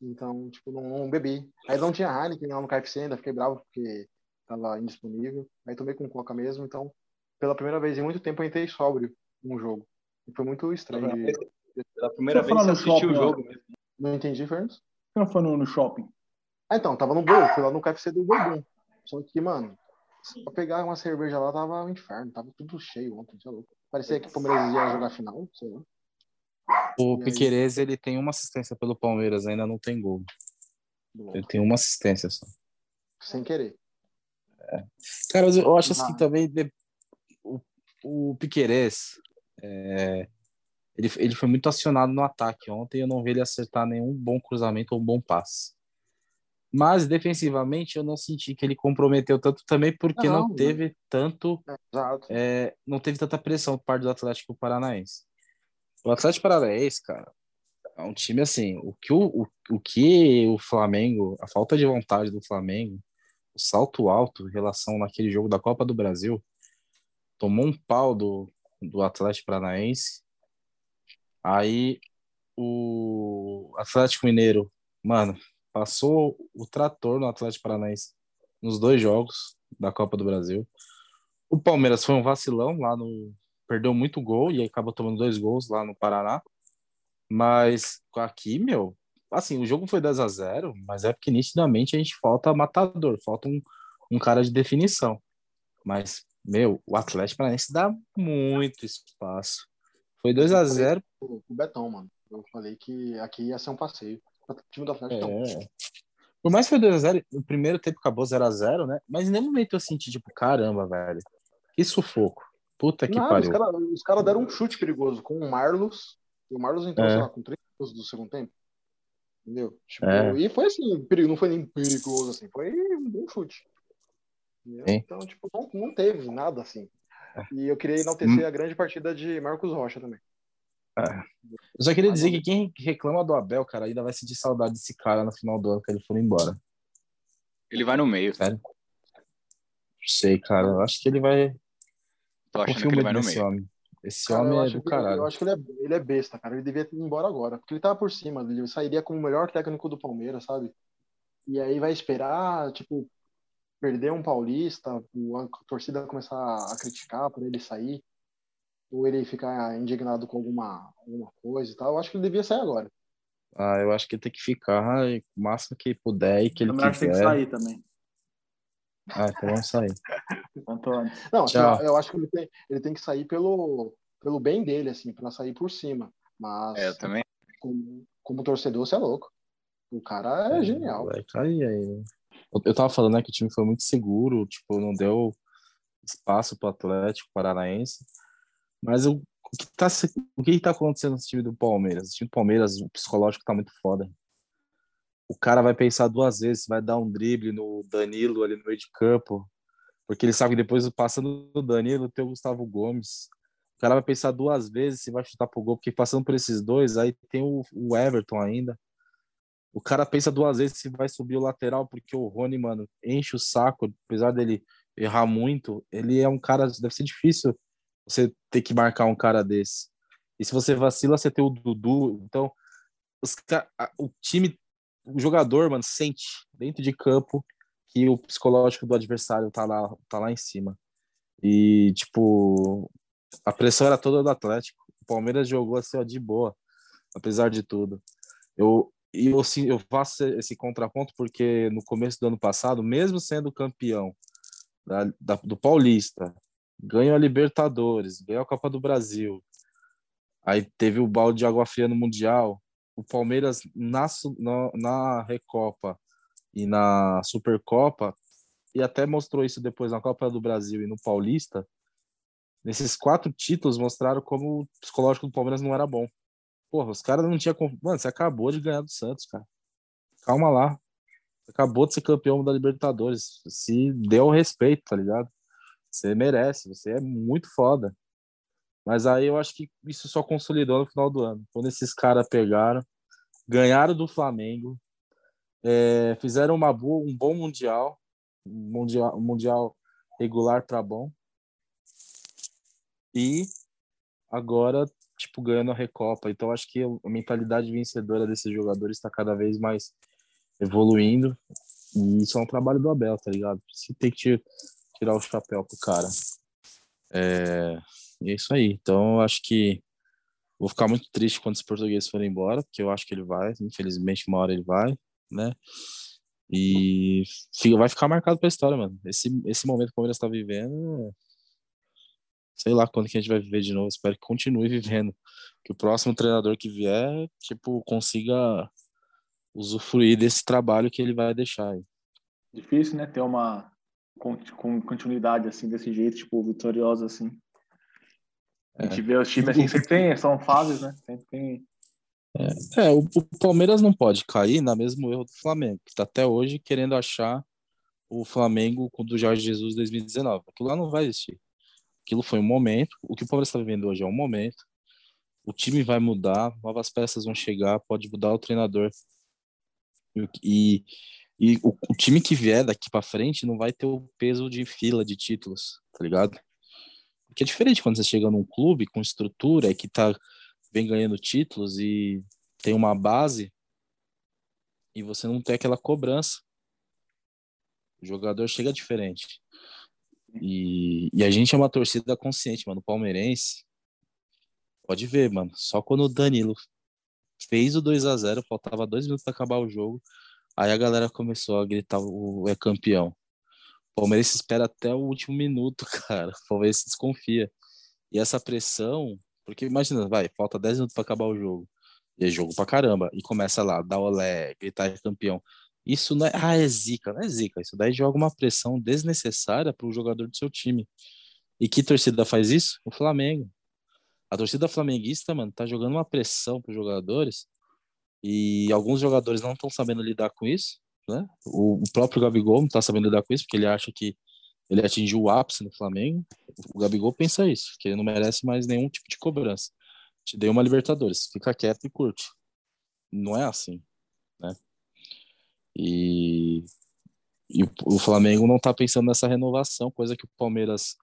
Então, tipo, não, não bebi. Aí não tinha Heineken lá no KFC ainda, fiquei bravo porque tava indisponível. Aí tomei com coca mesmo. Então, pela primeira vez em muito tempo, eu entrei sóbrio num jogo. E foi muito estranho. de- Pela primeira eu vez você no assistiu o shopping, jogo mesmo. Não entendi, Fernandes? Por que não foi no, no shopping? Ah, então, tava no Bourbon. Fui lá no KFC do Bourbon. Só que, mano, pra pegar uma cerveja lá tava um inferno. Tava tudo cheio ontem, você é louco. Parecia que o Palmeiras ia jogar final, sei lá. O? Piquerez, ele tem uma assistência pelo Palmeiras, ainda não tem gol. Ele tem uma assistência só. Sem querer. Cara, mas eu acho assim também de- o, o Piquerez, é, ele, ele foi muito acionado no ataque ontem. Eu não vi ele acertar nenhum bom cruzamento ou um bom passe. Mas defensivamente eu não senti que ele comprometeu tanto também porque não, Não, teve tanto Exato. é, não teve tanta pressão por parte do Atlético Paranaense. O Atlético Paranaense, cara, é um time assim, o que o, o, o que o Flamengo, a falta de vontade do Flamengo, o salto alto em relação naquele jogo da Copa do Brasil, tomou um pau do, do Atlético Paranaense. Aí o Atlético Mineiro, mano, passou o trator no Atlético Paranaense nos dois jogos da Copa do Brasil. O Palmeiras foi um vacilão lá no. Perdeu muito gol e acabou tomando dois gols lá no Paraná. Mas aqui, meu, assim, o jogo foi 10 a 0 mas é porque nitidamente a gente falta matador, falta um, um cara de definição. Mas, meu, o Atlético Paranaense dá muito espaço. Foi 2 a 0 o o Betão, mano. Eu falei que aqui ia ser um passeio. O time do Atlético não. É. Por mais que foi 2x0, o primeiro tempo acabou 0x0, né? Mas em nenhum momento eu senti, tipo, caramba, velho. Que sufoco. Puta que os pariu. caras os cara deram um chute perigoso com o Marlos. E o Marlos entrou, É. sei lá, com três minutos do segundo tempo. Entendeu? Tipo, É. E foi assim, perigo, não foi nem perigoso assim, foi um bom chute. Então, tipo, não, não teve nada assim. E eu queria enaltecer a grande partida de Marcos Rocha também. Eu só queria dizer que quem reclama do Abel, cara, ainda vai sentir saudade desse cara no final do ano que ele for embora. Ele vai no meio. Sério? Não sei, cara. Eu acho que ele vai. Tô achando Confio que ele vai no meio. homem. Esse Cara, homem é do que, caralho. eu acho que ele é, ele é besta, cara. Ele devia ir embora agora. Porque ele tava por cima. Ele sairia como o melhor técnico do Palmeiras, sabe? E aí vai esperar, tipo, perder um paulista, a torcida começar a criticar por ele sair. Ou ele ficar indignado com alguma, alguma coisa e tal. Eu acho que ele devia sair agora. Ah, eu acho que ele tem que ficar o máximo que puder e que ele que tem que quiser. sair também. Ah, então vamos sair. Antônio. Não, Tchau. eu, eu acho que ele tem, ele tem que sair pelo, pelo bem dele, assim, pra sair por cima. Mas É, eu também. como, como torcedor, você é louco. O cara é genial. Vai cair aí. Eu, eu tava falando né, que o time foi muito seguro, tipo, não deu espaço pro Atlético Paranaense. Mas o, o que tá, se- o que tá acontecendo no time do Palmeiras? O time do Palmeiras, o psicológico tá muito foda. O cara vai pensar duas vezes vai dar um drible no Danilo ali no meio de campo, porque ele sabe que depois, passando do Danilo, tem o Gustavo Gomes. O cara vai pensar duas vezes se vai chutar pro gol, porque passando por esses dois, aí tem o, o Everton ainda. O cara pensa duas vezes se vai subir o lateral, porque o Rony, mano, enche o saco, apesar dele errar muito, ele é um cara, deve ser difícil você ter que marcar um cara desse. E se você vacila, você tem o Dudu. Então, os, o time, o jogador, mano, sente dentro de campo que o psicológico do adversário tá lá, tá lá em cima. E, tipo, A pressão era toda do Atlético. O Palmeiras jogou assim, ó, de boa, apesar de tudo. Eu, e eu, sim, eu faço esse contraponto porque no começo do ano passado, mesmo sendo campeão da, da, do Paulista, ganhou a Libertadores, ganhou a Copa do Brasil, aí teve o balde de água fria no Mundial, o Palmeiras na, na, na Recopa e na Supercopa, e até mostrou isso depois na Copa do Brasil e no Paulista, nesses quatro títulos mostraram como o psicológico do Palmeiras não era bom. Porra, os caras não tinham. Mano, você acabou de ganhar do Santos, cara. Calma lá. Acabou de ser campeão da Libertadores. Se deu o respeito, tá ligado? Você merece, você é muito foda. Mas aí eu acho que isso só consolidou no final do ano. Quando esses caras pegaram, ganharam do Flamengo, é, fizeram uma boa, um bom mundial, um mundial, um mundial regular para bom. E agora tipo, ganhando a Recopa. Então, acho que a mentalidade vencedora desses jogadores está cada vez mais evoluindo. E isso é um trabalho do Abel, tá ligado? Você tem que tirar o chapéu pro cara. É, é isso aí. Então, eu acho que vou ficar muito triste quando os portugueses forem embora, porque eu acho que ele vai. Infelizmente, uma hora ele vai, né? E vai ficar marcado pra história, mano. Esse, esse momento que o Palmeiras tá vivendo sei lá quando que a gente vai viver de novo. Espero que continue vivendo. Que o próximo treinador que vier, tipo, consiga usufruir desse trabalho que ele vai deixar aí. Difícil, né? Ter uma com continuidade assim, desse jeito, tipo, vitoriosa assim. A gente é. vê os times assim, sempre tem, são fases, né? Sempre tem. É, é o, o, Palmeiras não pode cair na mesmo erro do Flamengo, que está até hoje querendo achar o Flamengo do Jorge Jesus 2019. Aquilo lá não vai existir. Aquilo foi um momento. O que o Palmeiras está vivendo hoje é um momento. O time vai mudar, novas peças vão chegar, pode mudar o treinador. E, e o, o time que vier daqui para frente não vai ter o peso de fila de títulos, tá ligado? Porque é diferente quando você chega num clube com estrutura e que tá vem ganhando títulos e tem uma base e você não tem aquela cobrança. O jogador chega diferente. E, e a gente é uma torcida consciente, mano. Palmeirense. Pode ver, mano. Só quando o Danilo fez o 2 a 0 faltava dois minutos para acabar o jogo. Aí a galera começou a gritar: o é campeão. O Palmeirense espera até o último minuto, cara. O Palmeirense desconfia. E essa pressão, porque imagina, vai, falta 10 minutos para acabar o jogo. E é jogo pra caramba. E começa lá, dá olé, gritar é campeão. Isso não é, ah, é zica, não é zica. Isso daí joga uma pressão desnecessária para o jogador do seu time. E que torcida faz isso? O Flamengo. A torcida flamenguista, mano, tá jogando uma pressão para os jogadores e alguns jogadores não estão sabendo lidar com isso, né? O, próprio Gabigol não tá sabendo lidar com isso porque ele acha que ele atingiu o ápice no Flamengo. O Gabigol pensa isso, que ele não merece mais nenhum tipo de cobrança. Te dei uma Libertadores, fica quieto e curte. Não é assim, né? E, e o Flamengo não está pensando nessa renovação, coisa que o Palmeiras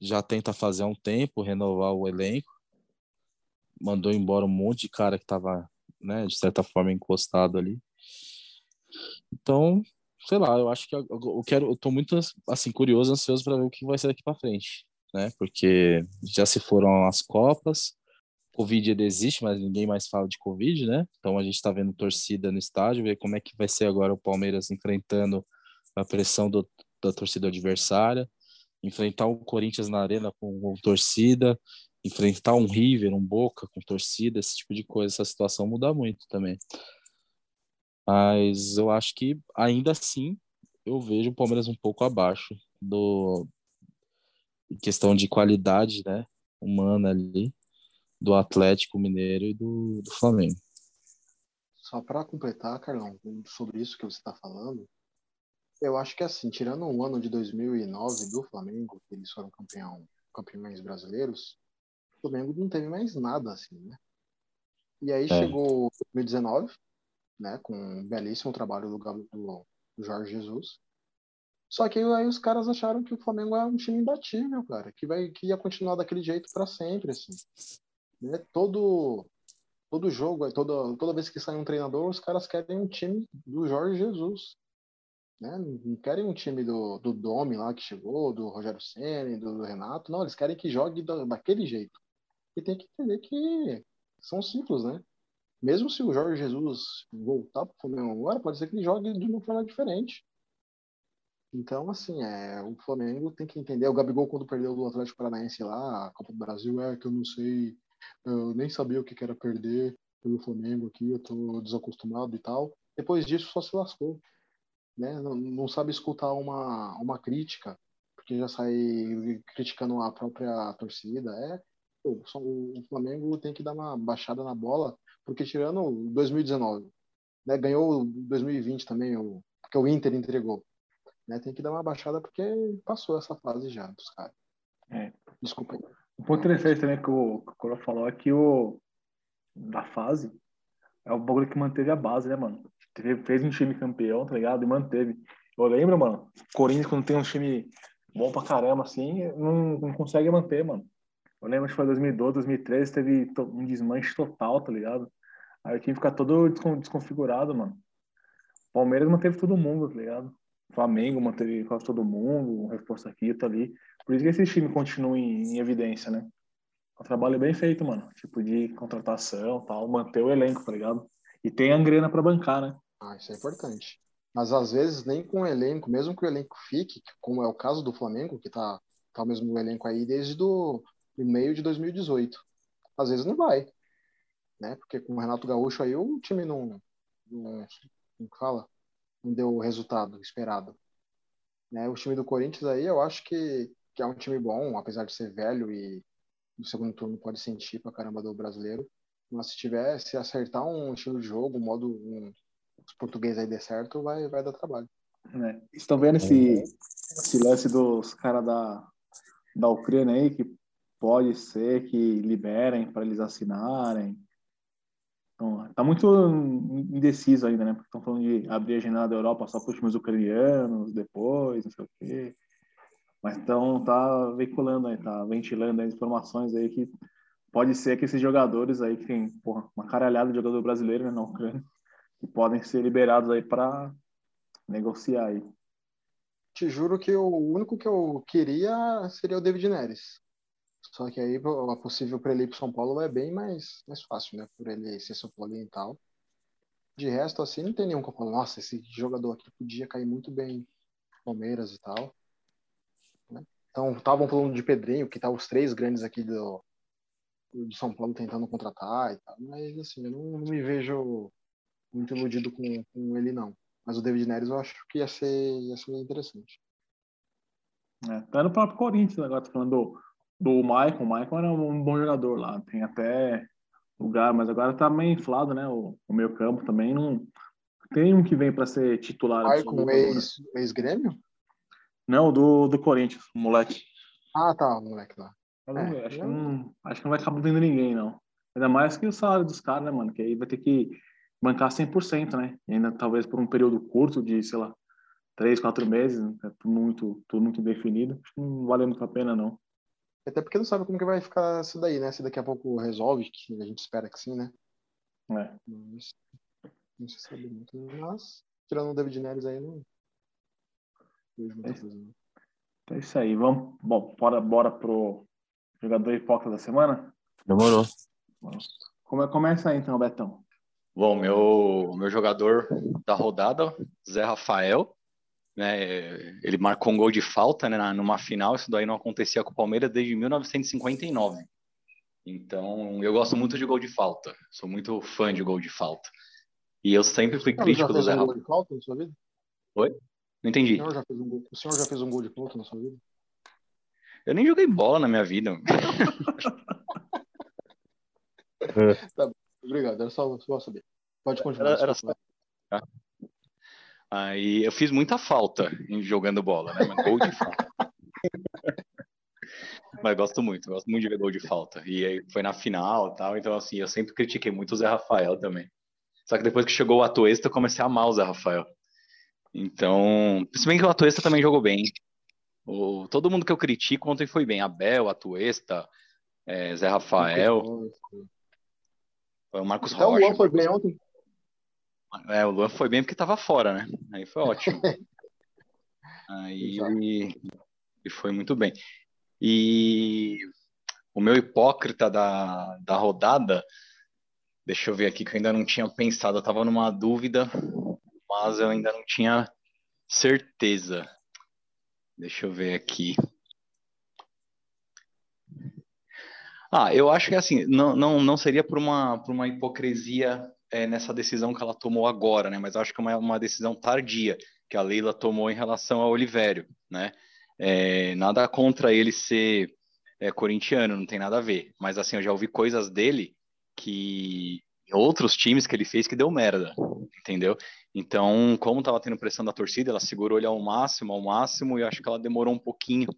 já tenta fazer há um tempo, renovar o elenco. Mandou embora um monte de cara que estava, né, de certa forma, encostado ali. Então, sei lá, eu acho que eu, quero, eu tô muito assim curioso, ansioso para ver o que vai ser daqui para frente, né? Porque já se foram as copas, Covid ainda existe, mas ninguém mais fala de Covid, né? Então a gente está vendo torcida no estádio, ver como é que vai ser agora o Palmeiras enfrentando a pressão do, da torcida adversária, enfrentar o Corinthians na arena com, com torcida, enfrentar um River, um Boca com torcida, esse tipo de coisa, essa situação muda muito também. Mas eu acho que ainda assim eu vejo o Palmeiras um pouco abaixo do em questão de qualidade, né, humana ali do Atlético Mineiro e do, do Flamengo. Só para completar, Carlão, sobre isso que você está falando, eu acho que assim, tirando o ano de 2009 do Flamengo, que eles foram campeão, campeões brasileiros, Flamengo não teve mais nada assim, né? E aí é. chegou 2019, né, com um belíssimo trabalho do, do, do Jorge Jesus. Só que aí os caras acharam que o Flamengo é um time imbatível, cara, que vai que ia continuar daquele jeito para sempre, assim. Né? Todo, todo jogo, toda, toda vez que sai um treinador, os caras querem um time do Jorge Jesus. Né? Não querem um time do, do Domi lá que chegou, do Rogério Ceni, do, do Renato. Não, eles querem que jogue da, daquele jeito. E tem que entender que são ciclos, né? Mesmo se o Jorge Jesus voltar para o Flamengo agora, pode ser que ele jogue de uma forma diferente. Então, assim, é, o Flamengo tem que entender. O Gabigol, quando perdeu do Atlético Paranaense lá, a Copa do Brasil, é que eu não sei, eu nem sabia o que era perder pelo Flamengo aqui, eu tô desacostumado e tal. Depois disso, só se lascou. Né? Não, não sabe escutar uma, uma crítica, porque já sai criticando a própria torcida. É, só, o Flamengo tem que dar uma baixada na bola, porque tirando 2019, né? ganhou 2020 também, o, porque o Inter entregou. Né? Tem que dar uma baixada porque passou essa fase já dos caras. É. Desculpa aí. Um ponto interessante também que o Coro falou é que o da fase é o bagulho que manteve a base, né, mano? Teve, fez um time campeão, tá ligado? E manteve. Eu lembro, mano, Corinthians, quando tem um time bom pra caramba, assim, não, não consegue manter, mano. Eu lembro que foi 2012, 2013, teve um desmanche total, tá ligado? Aí o time fica todo desconfigurado, mano. Palmeiras manteve todo mundo, tá ligado? Flamengo manteve quase todo mundo, um reforço aqui, tá ali. Por isso que esse time continua em, em evidência, né? O trabalho é bem feito, mano. Tipo, de contratação tal, manter o elenco, tá ligado? E tem a grana para bancar, né? Ah, isso é importante. Mas às vezes nem com o elenco, mesmo que o elenco fique, como é o caso do Flamengo, que tá, tá mesmo o elenco aí desde do, do meio de 2018. Às vezes não vai. Né? Porque com o Renato Gaúcho aí o time não, não, não fala, não deu o resultado esperado. Né? O time do Corinthians aí eu acho que, que é um time bom, apesar de ser velho e no segundo turno pode sentir pra caramba do brasileiro. Mas se tiver, se acertar um estilo de jogo, um modo, um, os portugueses aí der certo, vai, vai dar trabalho. É. Estão vendo esse, esse lance dos caras da, da Ucrânia aí, que pode ser que liberem para eles assinarem. Então, tá muito indeciso ainda, né? Porque estão falando de abrir a janela da Europa só para os times ucranianos depois, não sei o quê. Mas então tá veiculando aí, tá ventilando aí informações aí que pode ser que esses jogadores aí que tem porra, uma caralhada de jogador brasileiro né, na Ucrânia que podem ser liberados aí para negociar aí. Te juro que o único que eu queria seria o David Neres. Só que aí a possível para ele ir para São Paulo é bem mais, mais fácil, né? Por ele ser São Paulo e tal. De resto, assim, não tem nenhum que eu falo, nossa, esse jogador aqui podia cair muito bem Palmeiras e tal. Então, estavam falando de Pedrinho, que tá os três grandes aqui do, de São Paulo tentando contratar e tal, mas assim, eu não, não me vejo muito iludido com, com, ele, não. Mas o David Neres eu acho que ia ser, ia ser interessante. É, tá no próprio Corinthians agora, tô falando do, Michael. O Michael era um bom jogador lá, tem até lugar, mas agora tá meio inflado, né? O, o meio campo também não. Tem um que vem para ser titular. Michael, ex-grêmio? Ex não, do, do Corinthians, o moleque. Ah, tá, o moleque lá. É, acho, que não, acho que não vai acabar tendo ninguém, não. Ainda mais que o salário dos caras, né, mano? Que aí vai ter que bancar 100%, né? E ainda talvez por um período curto de, sei lá, três, quatro meses, né? é tudo muito, tudo muito definido. Acho que não vale muito a pena, não. Até porque não sabe como que vai ficar isso daí, né? Se daqui a pouco resolve, que a gente espera que sim, né? É. Mas, não se sabe muito. Mas, tirando o David Neres aí, não, é isso aí. Vamos, bom, bora, bora pro jogador hipócrita da semana? Demorou. Como, começa aí então, Betão. Bom, meu, meu jogador da rodada, Zé Rafael, né, ele marcou um gol de falta né, numa final, isso daí não acontecia com o Palmeiras desde 1959. Então, eu gosto muito de gol de falta, sou muito fã de gol de falta. E eu sempre fui crítico do Zé Rafael. Gol de falta na sua vida? Oi? Não entendi. O senhor, já fez um gol, o senhor já fez um gol de ponto na sua vida? Eu nem joguei bola na minha vida. tá Obrigado, era só, só saber. Pode continuar. Era, era só... Aí eu fiz muita falta em jogando bola, né? Mas gol de falta. Mas gosto muito, gosto muito de ver gol de falta. E aí foi na final e tal, então assim, eu sempre critiquei muito o Zé Rafael também. Só que depois que chegou o Atuesta, eu comecei a amar o Zé Rafael. Então, se bem que o Atuesta também jogou bem. O, todo mundo que eu critico ontem foi bem. Abel, Atuesta, é, Zé Rafael. Foi o Marcos então, Rocha. O Luan foi bem ontem? É, o Luan foi bem porque estava fora, né? Aí foi ótimo. Aí ele, ele foi muito bem. E o meu hipócrita da, da rodada, deixa eu ver aqui que eu ainda não tinha pensado, eu tava numa dúvida, mas eu ainda não tinha certeza. Deixa eu ver aqui. Ah, eu acho que assim, não, não, não seria por uma, por uma hipocrisia é, nessa decisão que ela tomou agora, né? Mas acho que é uma, uma decisão tardia que a Leila tomou em relação ao Olivério, né? É, nada contra ele ser é, corintiano, não tem nada a ver. Mas assim, eu já ouvi coisas dele que outros times que ele fez que deu merda, entendeu? Então, como estava tendo pressão da torcida, ela segurou ele ao máximo, ao máximo, e acho que ela demorou um pouquinho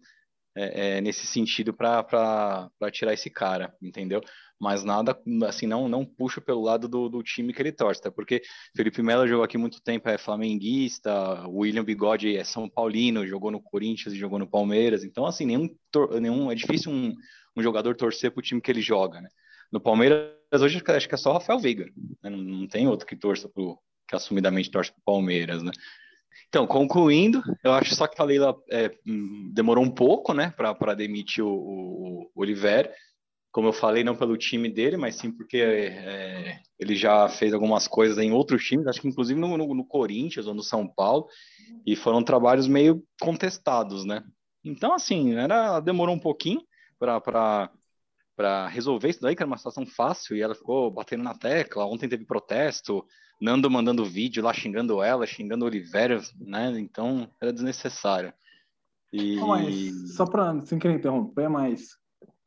é, é, nesse sentido para tirar esse cara, entendeu? Mas nada, assim, não, não puxo pelo lado do, do time que ele torce, tá? porque Felipe Melo jogou aqui muito tempo, é flamenguista, o William Bigode é São Paulino, jogou no Corinthians e jogou no Palmeiras, então, assim, nenhum, nenhum é difícil um, um jogador torcer pro time que ele joga, né? No Palmeiras, hoje, acho que é só o Rafael Veiga, né? não, não tem outro que torça pro, que assumidamente torce pro Palmeiras, né? Então, concluindo, eu acho só que a Leila é, hum, demorou um pouco, né, para demitir o, o, o Oliver. Como eu falei, não pelo time dele, mas sim porque é, ele já fez algumas coisas em outros times, acho que inclusive no, no, no Corinthians ou no São Paulo, e foram trabalhos meio contestados, né? Então, assim, era, demorou um pouquinho para para resolver isso daí, que era uma situação fácil, e ela ficou batendo na tecla. Ontem teve protesto, Nando mandando vídeo lá xingando ela, xingando Oliveira, né? Então era desnecessário. E. Não, só pra, sem querer interromper, mas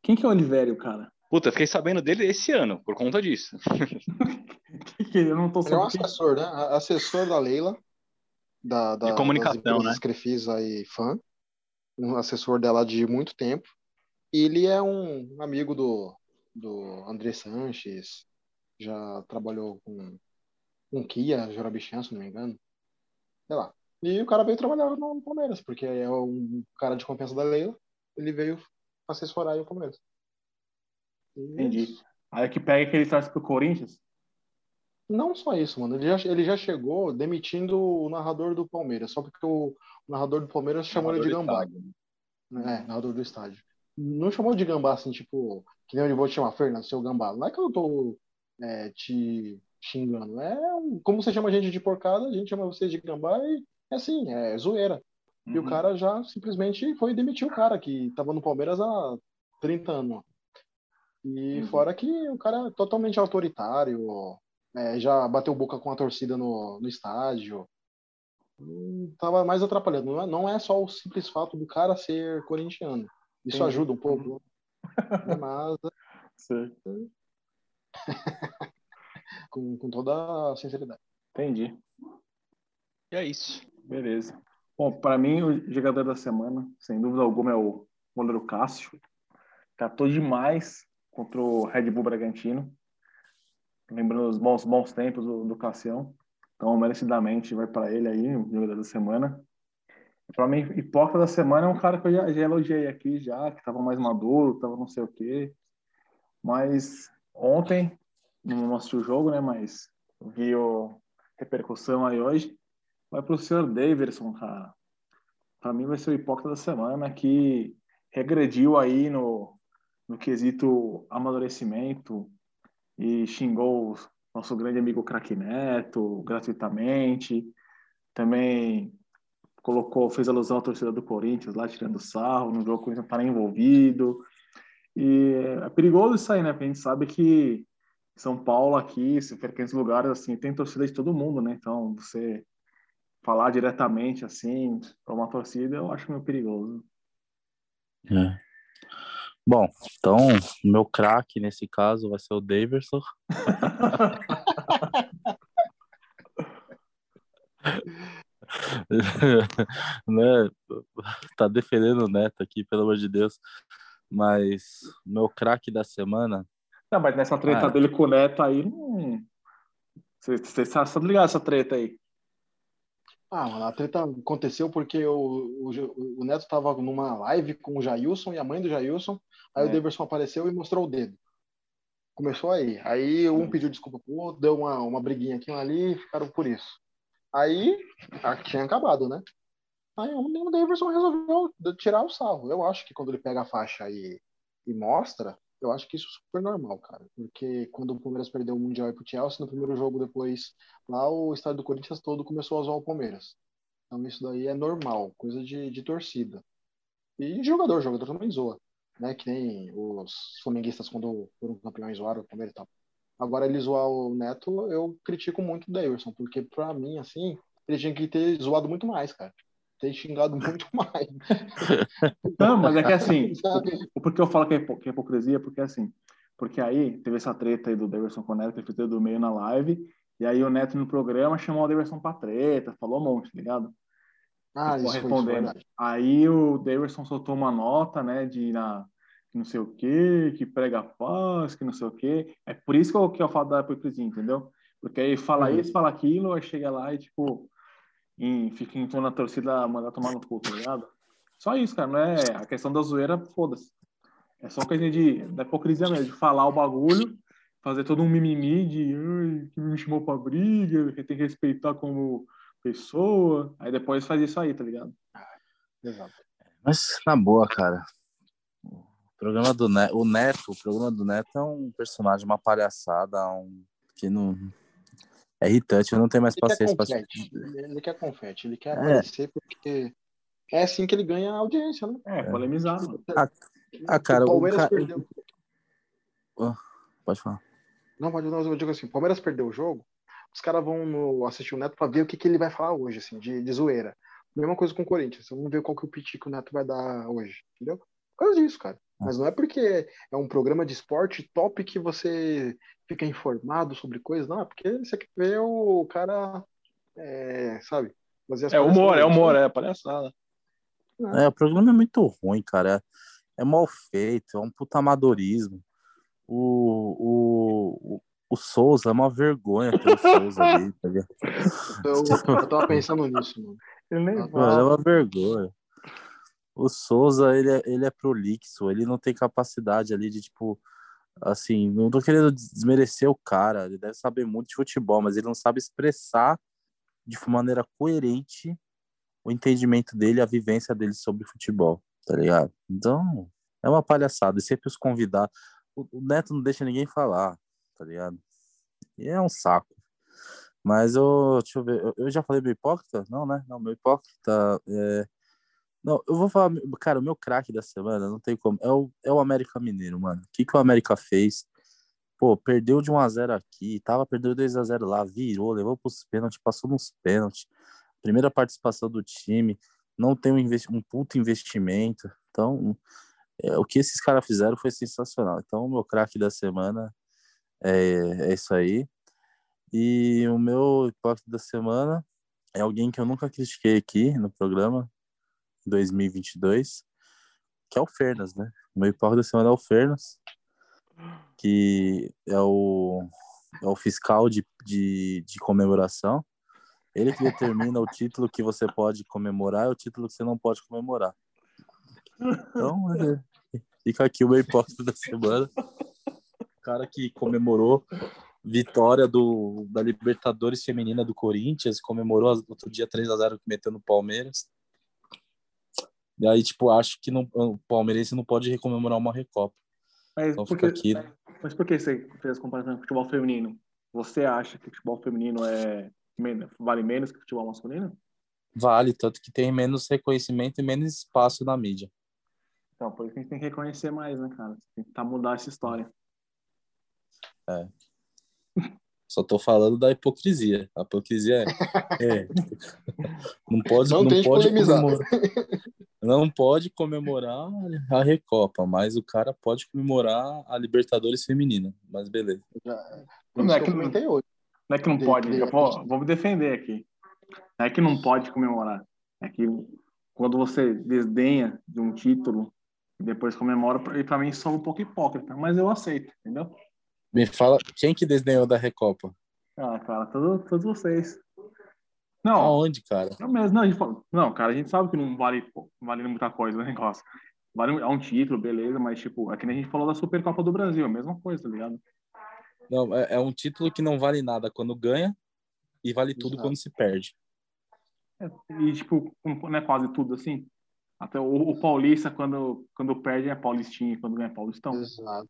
quem que é o Olivério, cara? Puta, eu fiquei sabendo dele esse ano, por conta disso. Que que eu não tô Ele é um sabendo. assessor, né? Assessor da Leila, da, da, De comunicação, das né? Crefisa e fã. Um assessor dela de muito tempo. E ele é um amigo do, do André Sanches, já trabalhou com, com Kia, Jorabichan, se não me engano. Sei lá. E o cara veio trabalhar no Palmeiras, porque é um cara de confiança da Leila. Ele veio assessorar aí o Palmeiras. E é Entendi. Aí que pega que ele traz pro Corinthians. Não só isso, mano. Ele já, ele já chegou demitindo o narrador do Palmeiras, só porque o, o narrador do Palmeiras chamou ele de gambá. É, narrador do estádio. Não chamou de gambá assim, tipo, que nem eu vou te chamar, Fernando, seu gambá. Não é que eu tô é, te xingando. É um- como você chama a gente de porcada, a gente chama você de gambá e é assim, é zoeira. E o Uhum. cara já simplesmente foi demitir o cara que tava no Palmeiras há 30 anos. E Uhum. fora que o cara é totalmente autoritário, é, já bateu boca com a torcida no, no estádio. Hum, Tava mais atrapalhando. Não é, não é só o simples fato do cara ser corintiano. Isso Entendi. ajuda um pouco. né? Mas Certo. com, com toda a sinceridade. Entendi. E é isso. Beleza. Bom, para mim, o jogador da semana, sem dúvida alguma, é o goleiro Cássio. Catou demais contra o Red Bull Bragantino. Lembrando os bons, bons tempos do, do Cassião. Então, merecidamente, vai para ele aí, o jogador da semana. Para mim, hipócrita da semana é um cara que eu já, já elogiei aqui, já, que estava mais maduro, estava não sei o quê. Mas ontem, não assisti o jogo, né? Mas vi a repercussão aí hoje vai para o senhor Davidson, cara. Para mim vai ser o hipócrita da semana que regrediu aí no, no quesito amadurecimento e xingou nosso grande amigo Craque Neto gratuitamente. Também colocou, fez alusão à torcida do Corinthians lá tirando sarro, no jogo o Corinthians não tá envolvido. E é perigoso isso aí, né? Porque a gente sabe que São Paulo aqui, se frequenta lugares assim, tem torcida de todo mundo, né? Então, você falar diretamente assim para uma torcida, eu acho meio perigoso. É. Bom, então, meu craque nesse caso vai ser o Daverson. né? Tá defendendo o Neto aqui, pelo amor de Deus. Mas meu craque da semana, Não, mas nessa treta Cara. dele com o Neto aí, não. Você, você tá só ligado essa treta aí? Ah, mano, a treta aconteceu porque o, o, o Neto tava numa live com o Jailson e a mãe do Jailson. Aí É. o Daverson apareceu e mostrou o dedo. Começou aí. Aí um pediu desculpa pro outro, deu uma, uma briguinha aqui e ali, ficaram por isso. Aí a- tinha acabado, né? Aí o Davidson resolveu tirar o salvo. Eu acho que quando ele pega a faixa e, e mostra, eu acho que isso é super normal, cara. Porque quando o Palmeiras perdeu o Mundial e pro Chelsea, no primeiro jogo depois, lá o estádio do Corinthians todo começou a zoar o Palmeiras. Então isso daí é normal, coisa de, de torcida. E jogador, jogador também zoa. Né? Que nem os flamenguistas quando foram campeões zoaram o Palmeiras e tal. Agora ele zoar o Neto, eu critico muito o Davidson, porque pra mim, assim, ele tinha que ter zoado muito mais, cara. Ter xingado muito mais. Não, mas é que assim, o porquê eu falo que é, hipo- que é hipocrisia, porque assim, porque aí teve essa treta aí do Davidson com o Neto, que ele fez do meio na live, e aí o Neto no programa chamou o Davidson pra treta, falou um monte, tá ligado? Ah, isso foi isso, é respondendo. verdade. Aí o Davidson soltou uma nota, né, de na, que não sei o quê, que prega paz, que não sei o quê. É por isso que eu, que eu falo da hipocrisia, entendeu? Porque aí fala Uhum. isso, fala aquilo, aí chega lá e, tipo, em, fica em torno da torcida mandar tomar no cu, tá ligado? Só isso, cara, não é a questão da zoeira, foda-se. É só coisa de, da hipocrisia mesmo, de falar o bagulho, fazer todo um mimimi de que me chamou pra briga, que tem que respeitar como pessoa. Aí depois faz isso aí, tá ligado? Exato. Mas na boa, cara. O programa do Neto, o Neto, o programa do Neto é um personagem, uma palhaçada, um que não é irritante, eu não tenho mais Ele paciência pra confete. Ele quer confete. Ele quer É. aparecer porque é assim que ele ganha audiência, né? É, polemizado. Ah, cara, o o Palmeiras ca- perdeu. Pode falar. Não, pode não, eu digo assim, o Palmeiras perdeu o jogo, os caras vão no- assistir o Neto pra ver o que, que ele vai falar hoje, assim, de, de zoeira. Mesma coisa com o Corinthians, vamos ver qual que o piti que o Neto vai dar hoje, entendeu? Por causa disso, cara. Mas não é porque é um programa de esporte top que você fica informado sobre coisas, não, é porque você quer ver o cara, é, sabe? Fazer as É humor, é humor, é palhaçada. É, o programa é muito ruim, cara. É, é mal feito, é um puta amadorismo. O, o, o, o Souza é uma vergonha ter o Souza ali, tá ligado? Eu, eu tava pensando nisso, mano. Ele nem Mano, é uma vergonha. O Souza, ele é, ele é prolixo, ele não tem capacidade ali de, tipo, assim, não tô querendo desmerecer o cara, ele deve saber muito de futebol, mas ele não sabe expressar de maneira coerente o entendimento dele, a vivência dele sobre futebol, tá ligado? Então, é uma palhaçada, e sempre os convidar. O, Neto não deixa ninguém falar, tá ligado? E é um saco. Mas eu, deixa eu ver, eu, eu já falei meu hipócrita? Não, né? Não, meu hipócrita é. Não, eu vou falar, cara, o meu craque da semana, não tem como. É o, é o América Mineiro, mano. O que, que o América fez? Pô, perdeu de 1x0 aqui, tava perdendo 2x0 lá, virou, levou pros pênaltis, passou nos pênaltis. Primeira participação do time, não tem um, investi um puto investimento. Então, é, o que esses caras fizeram foi sensacional. Então, o meu craque da semana é, é isso aí. E o meu hipócrita da semana é alguém que eu nunca critiquei aqui no programa, 2022, que é o Fernas, né? O meu hipócrita da semana é o Fernas, que é o, é o fiscal de, de, de comemoração. Ele que determina o título que você pode comemorar e o título que você não pode comemorar. Então, é, fica aqui o meu hipócrita da semana. O cara que comemorou vitória do, da Libertadores Feminina do Corinthians, comemorou outro dia 3 a 0 que meteu no Palmeiras. E aí, tipo, acho que não, o palmeirense não pode recomemorar uma Recopa. Mas Então por fica que, aqui. mas por que você fez a comparação com o futebol feminino? Você acha que o futebol feminino é vale menos que o futebol masculino? Vale, tanto que tem menos reconhecimento e menos espaço na mídia. Então, por isso que a gente tem que reconhecer mais, né, cara? Tem que tentar mudar essa história. Só tô falando da hipocrisia. A hipocrisia é. é. Não pode, Não não, tem pode comemorar. Não pode comemorar a Recopa, mas o cara pode comemorar a Libertadores Feminina. Mas beleza. Já, Não isso é que eu comentei hoje. Não é que não De- pode, de- eu vou, vou me defender aqui. Não é que não pode comemorar. É que quando você desdenha de um título e depois comemora, e pra mim sou um pouco hipócrita, mas eu aceito, entendeu? Me fala, quem que desdenhou da Recopa? Ah, cara, todo- todos vocês. Não, Aonde, cara? não mesmo, não, a gente fala- não, cara, a gente sabe que não vale, pô, vale muita coisa o negócio. Vale um, é um título, beleza, mas tipo, é que nem a gente falou da Supercopa do Brasil, a mesma coisa, tá ligado? Não, é, é um título que não vale nada quando ganha e vale tudo Exato. quando se perde. E, tipo, não é quase tudo assim. Até o, o Paulista, quando, quando perde, é Paulistinha, quando ganha é Paulistão. Exato.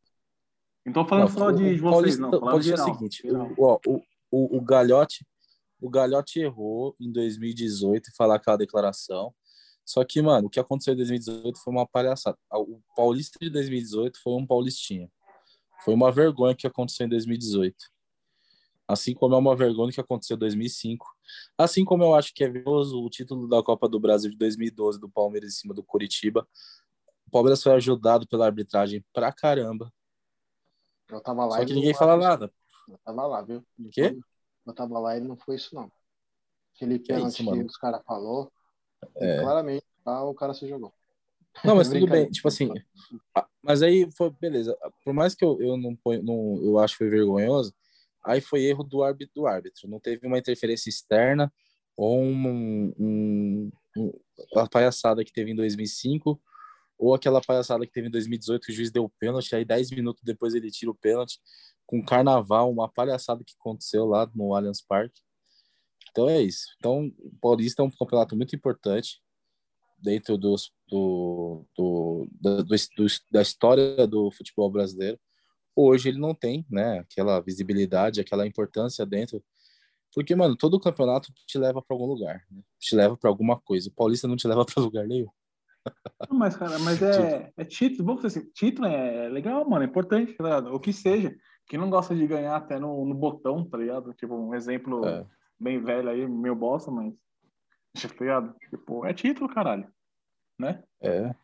Tô falando Não, só de, o vocês, Paulista- não. Falando geral. é o seguinte, o, o, o, o Galhote, o Galhote errou em 2018 em falar aquela declaração. Só que, mano, o que aconteceu em 2018 foi uma palhaçada. O Paulista de 2018 foi um Paulistinha. Foi uma vergonha que aconteceu em 2018. Assim como é uma vergonha o que aconteceu em 2005. Assim como eu acho que é vergonhoso o título da Copa do Brasil de 2012 do Palmeiras em cima do Curitiba. O Palmeiras foi ajudado pela arbitragem pra caramba. Eu tava lá Só que ninguém fala nada. Eu tava lá, viu? Quê? Eu tava lá e não foi isso, não. Aquele Que é pênalti isso, que os caras falou, É. claramente tá, o cara se jogou. Não, mas tudo Brincadeira. bem, tipo assim. Mas aí foi, beleza. Por mais que eu, eu não ponho, não, eu acho que foi vergonhoso, aí foi erro do árbitro, do árbitro. Não teve uma interferência externa ou um, um, um- a palhaçada que teve em 2005 ou aquela palhaçada que teve em 2018 que o juiz deu o pênalti, aí 10 minutos depois ele tira o pênalti com carnaval, uma palhaçada que aconteceu lá no Allianz Parque. Então é isso. Então, o Paulista é um campeonato muito importante dentro dos, do, do, da, do, do- da história do futebol brasileiro. Hoje ele não tem, né, aquela visibilidade, aquela importância dentro, porque, mano, todo campeonato te leva para algum lugar, né? te leva para alguma coisa. O Paulista não te leva para lugar nenhum. Não, mas, cara, mas é, é título. Vamos dizer assim, título é legal, mano, é importante, tá ligado? O que seja. Quem não gosta de ganhar até no, no botão, tá ligado? Tipo, um exemplo É. bem velho aí, meu bosta, mas. Tá ligado? Tipo, é título, caralho. Né? É,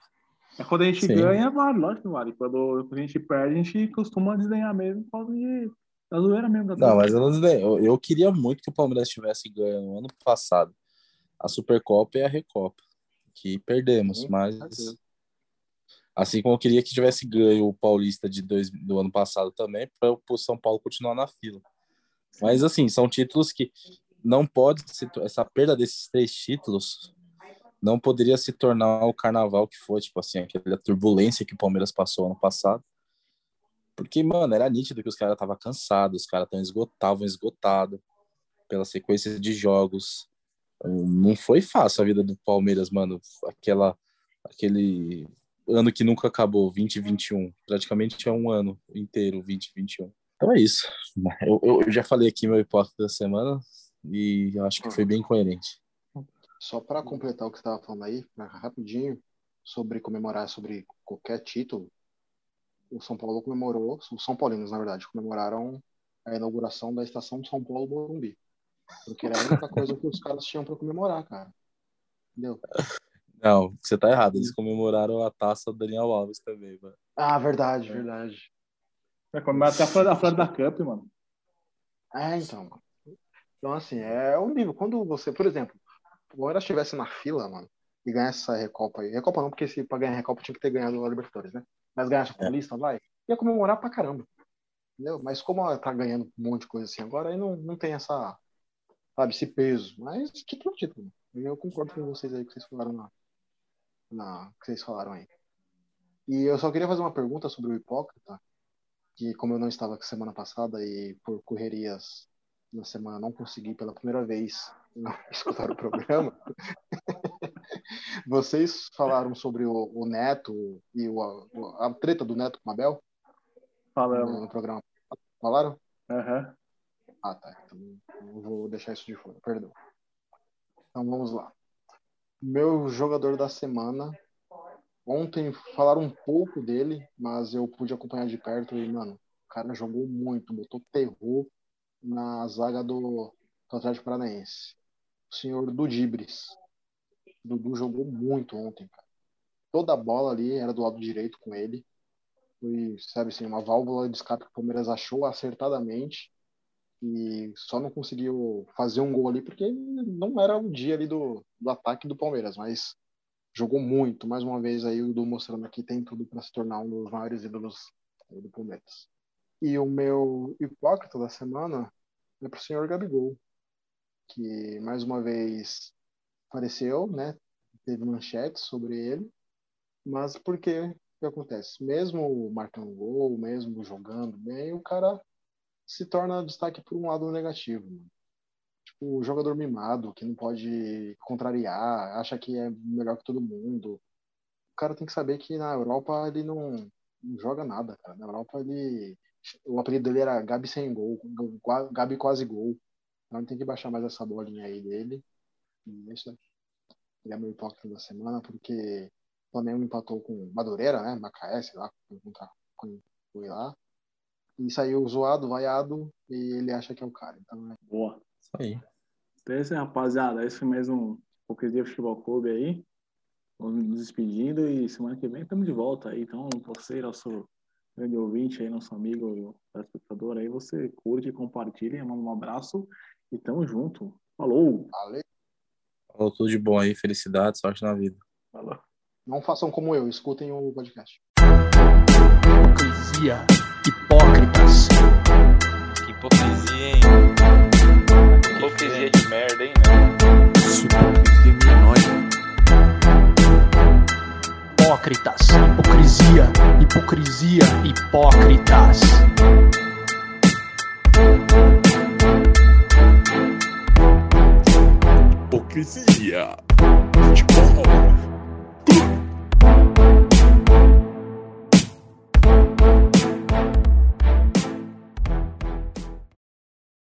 É quando a gente Sim. ganha, vale, lógico que vale. Quando a gente perde, a gente costuma desdenhar mesmo por causa de, da zoeira mesmo. Da não, mas eu não eu, eu queria muito que o Palmeiras tivesse ganho no ano passado a Supercopa e a Recopa, que perdemos, mas. Assim como eu queria que tivesse ganho o Paulista de dois, do ano passado também, para o São Paulo continuar na fila. Mas, assim, são títulos que não pode se, essa perda desses três títulos não poderia se tornar o carnaval que foi, tipo assim, aquela turbulência que o Palmeiras passou ano passado. Porque, mano, era nítido que os caras estavam cansados, os caras estavam esgotados pela sequência de jogos. Não foi fácil a vida do Palmeiras, mano. Aquela, aquele ano que nunca acabou, 2021. Praticamente é um ano inteiro, 2021. Então é isso. Eu, eu já falei aqui meu hipótese da semana e acho que foi bem coerente. Só para completar o que você estava falando aí, rapidinho, sobre comemorar sobre qualquer título, o São Paulo comemorou, os São Paulinos, na verdade, comemoraram a inauguração da estação São Paulo Morumbi. Porque era a única coisa que os caras tinham para comemorar, cara. Entendeu? Não, você tá errado. Eles comemoraram a taça do Daniel Alves também, mano. Ah, verdade, verdade. É, até a Florida, a Florida Cup, mano. É, então. Então, assim, é o nível. Quando você, por exemplo, Palmeiras estivesse na fila, mano, e ganhasse essa Recopa aí. Recopa não, porque se pra ganhar a Recopa tinha que ter ganhado a Libertadores, né? Mas ganhasse a Paulista, vai. Ia comemorar pra caramba. Entendeu? Mas como ela tá ganhando um monte de coisa assim agora, aí não, não tem essa, sabe, esse peso. Mas título é título. Eu concordo com vocês aí que vocês falaram na, na que vocês falaram aí. E eu só queria fazer uma pergunta sobre o hipócrita, que como eu não estava aqui semana passada e por correrias na semana não consegui pela primeira vez escutar o programa, vocês falaram sobre o, o Neto e o, a, a treta do Neto com o Abel no, Falamos. no programa. Falaram? Aham. Ah, tá. Então eu vou deixar isso de fora, perdão. Então vamos lá. Meu jogador da semana. Ontem falaram um pouco dele, mas eu pude acompanhar de perto e, mano, o cara jogou muito, botou terror na zaga do, do Atlético Paranaense. O senhor Dudibres. Dudu jogou muito ontem, cara. Toda a bola ali era do lado direito com ele. Foi, sabe assim, uma válvula de escape que o Palmeiras achou acertadamente e só não conseguiu fazer um gol ali porque não era o dia ali do, do ataque do Palmeiras, mas jogou muito. Mais uma vez aí o Dudu mostrando que tem tudo para se tornar um dos maiores ídolos do Palmeiras. E o meu hipócrita da semana é pro senhor Gabigol, que mais uma vez apareceu, né? Teve manchetes sobre ele, mas porque o que acontece? Mesmo marcando gol, mesmo jogando bem, o cara se torna destaque por um lado negativo. Mano. o jogador mimado, que não pode contrariar, acha que é melhor que todo mundo. O cara tem que saber que na Europa ele não, não joga nada, cara. Na Europa ele. O apelido dele era Gabi sem gol, Gabi quase gol. Então tem que baixar mais essa bolinha aí dele. E isso aí. Ele é meu hipócrita da semana, porque o Flamengo empatou com Madureira, né? Macaé, sei lá, foi lá. E saiu zoado, vaiado, e ele acha que é o cara. Então, é... Boa. Isso aí. Então é isso aí, rapaziada. Esse foi mais um Hipocrisia Futebol Clube aí. Vamos nos despedindo e semana que vem estamos de volta aí. Então, você, nosso grande ouvinte aí, nosso amigo espectador aí, você curte, compartilha, manda um abraço e tamo junto. Falou! Valeu. Falou tudo de bom aí, felicidade, sorte na vida. Falou! Não façam como eu, escutem o podcast. Hipocrisia, hipócritas. Que hipocrisia, hein? Hipocrisia de merda, hein, meu? Isso, hipocrisia menor. Hipócritas, hipocrisia, hipocrisia, hipócritas. Hipocrisia. Futebol.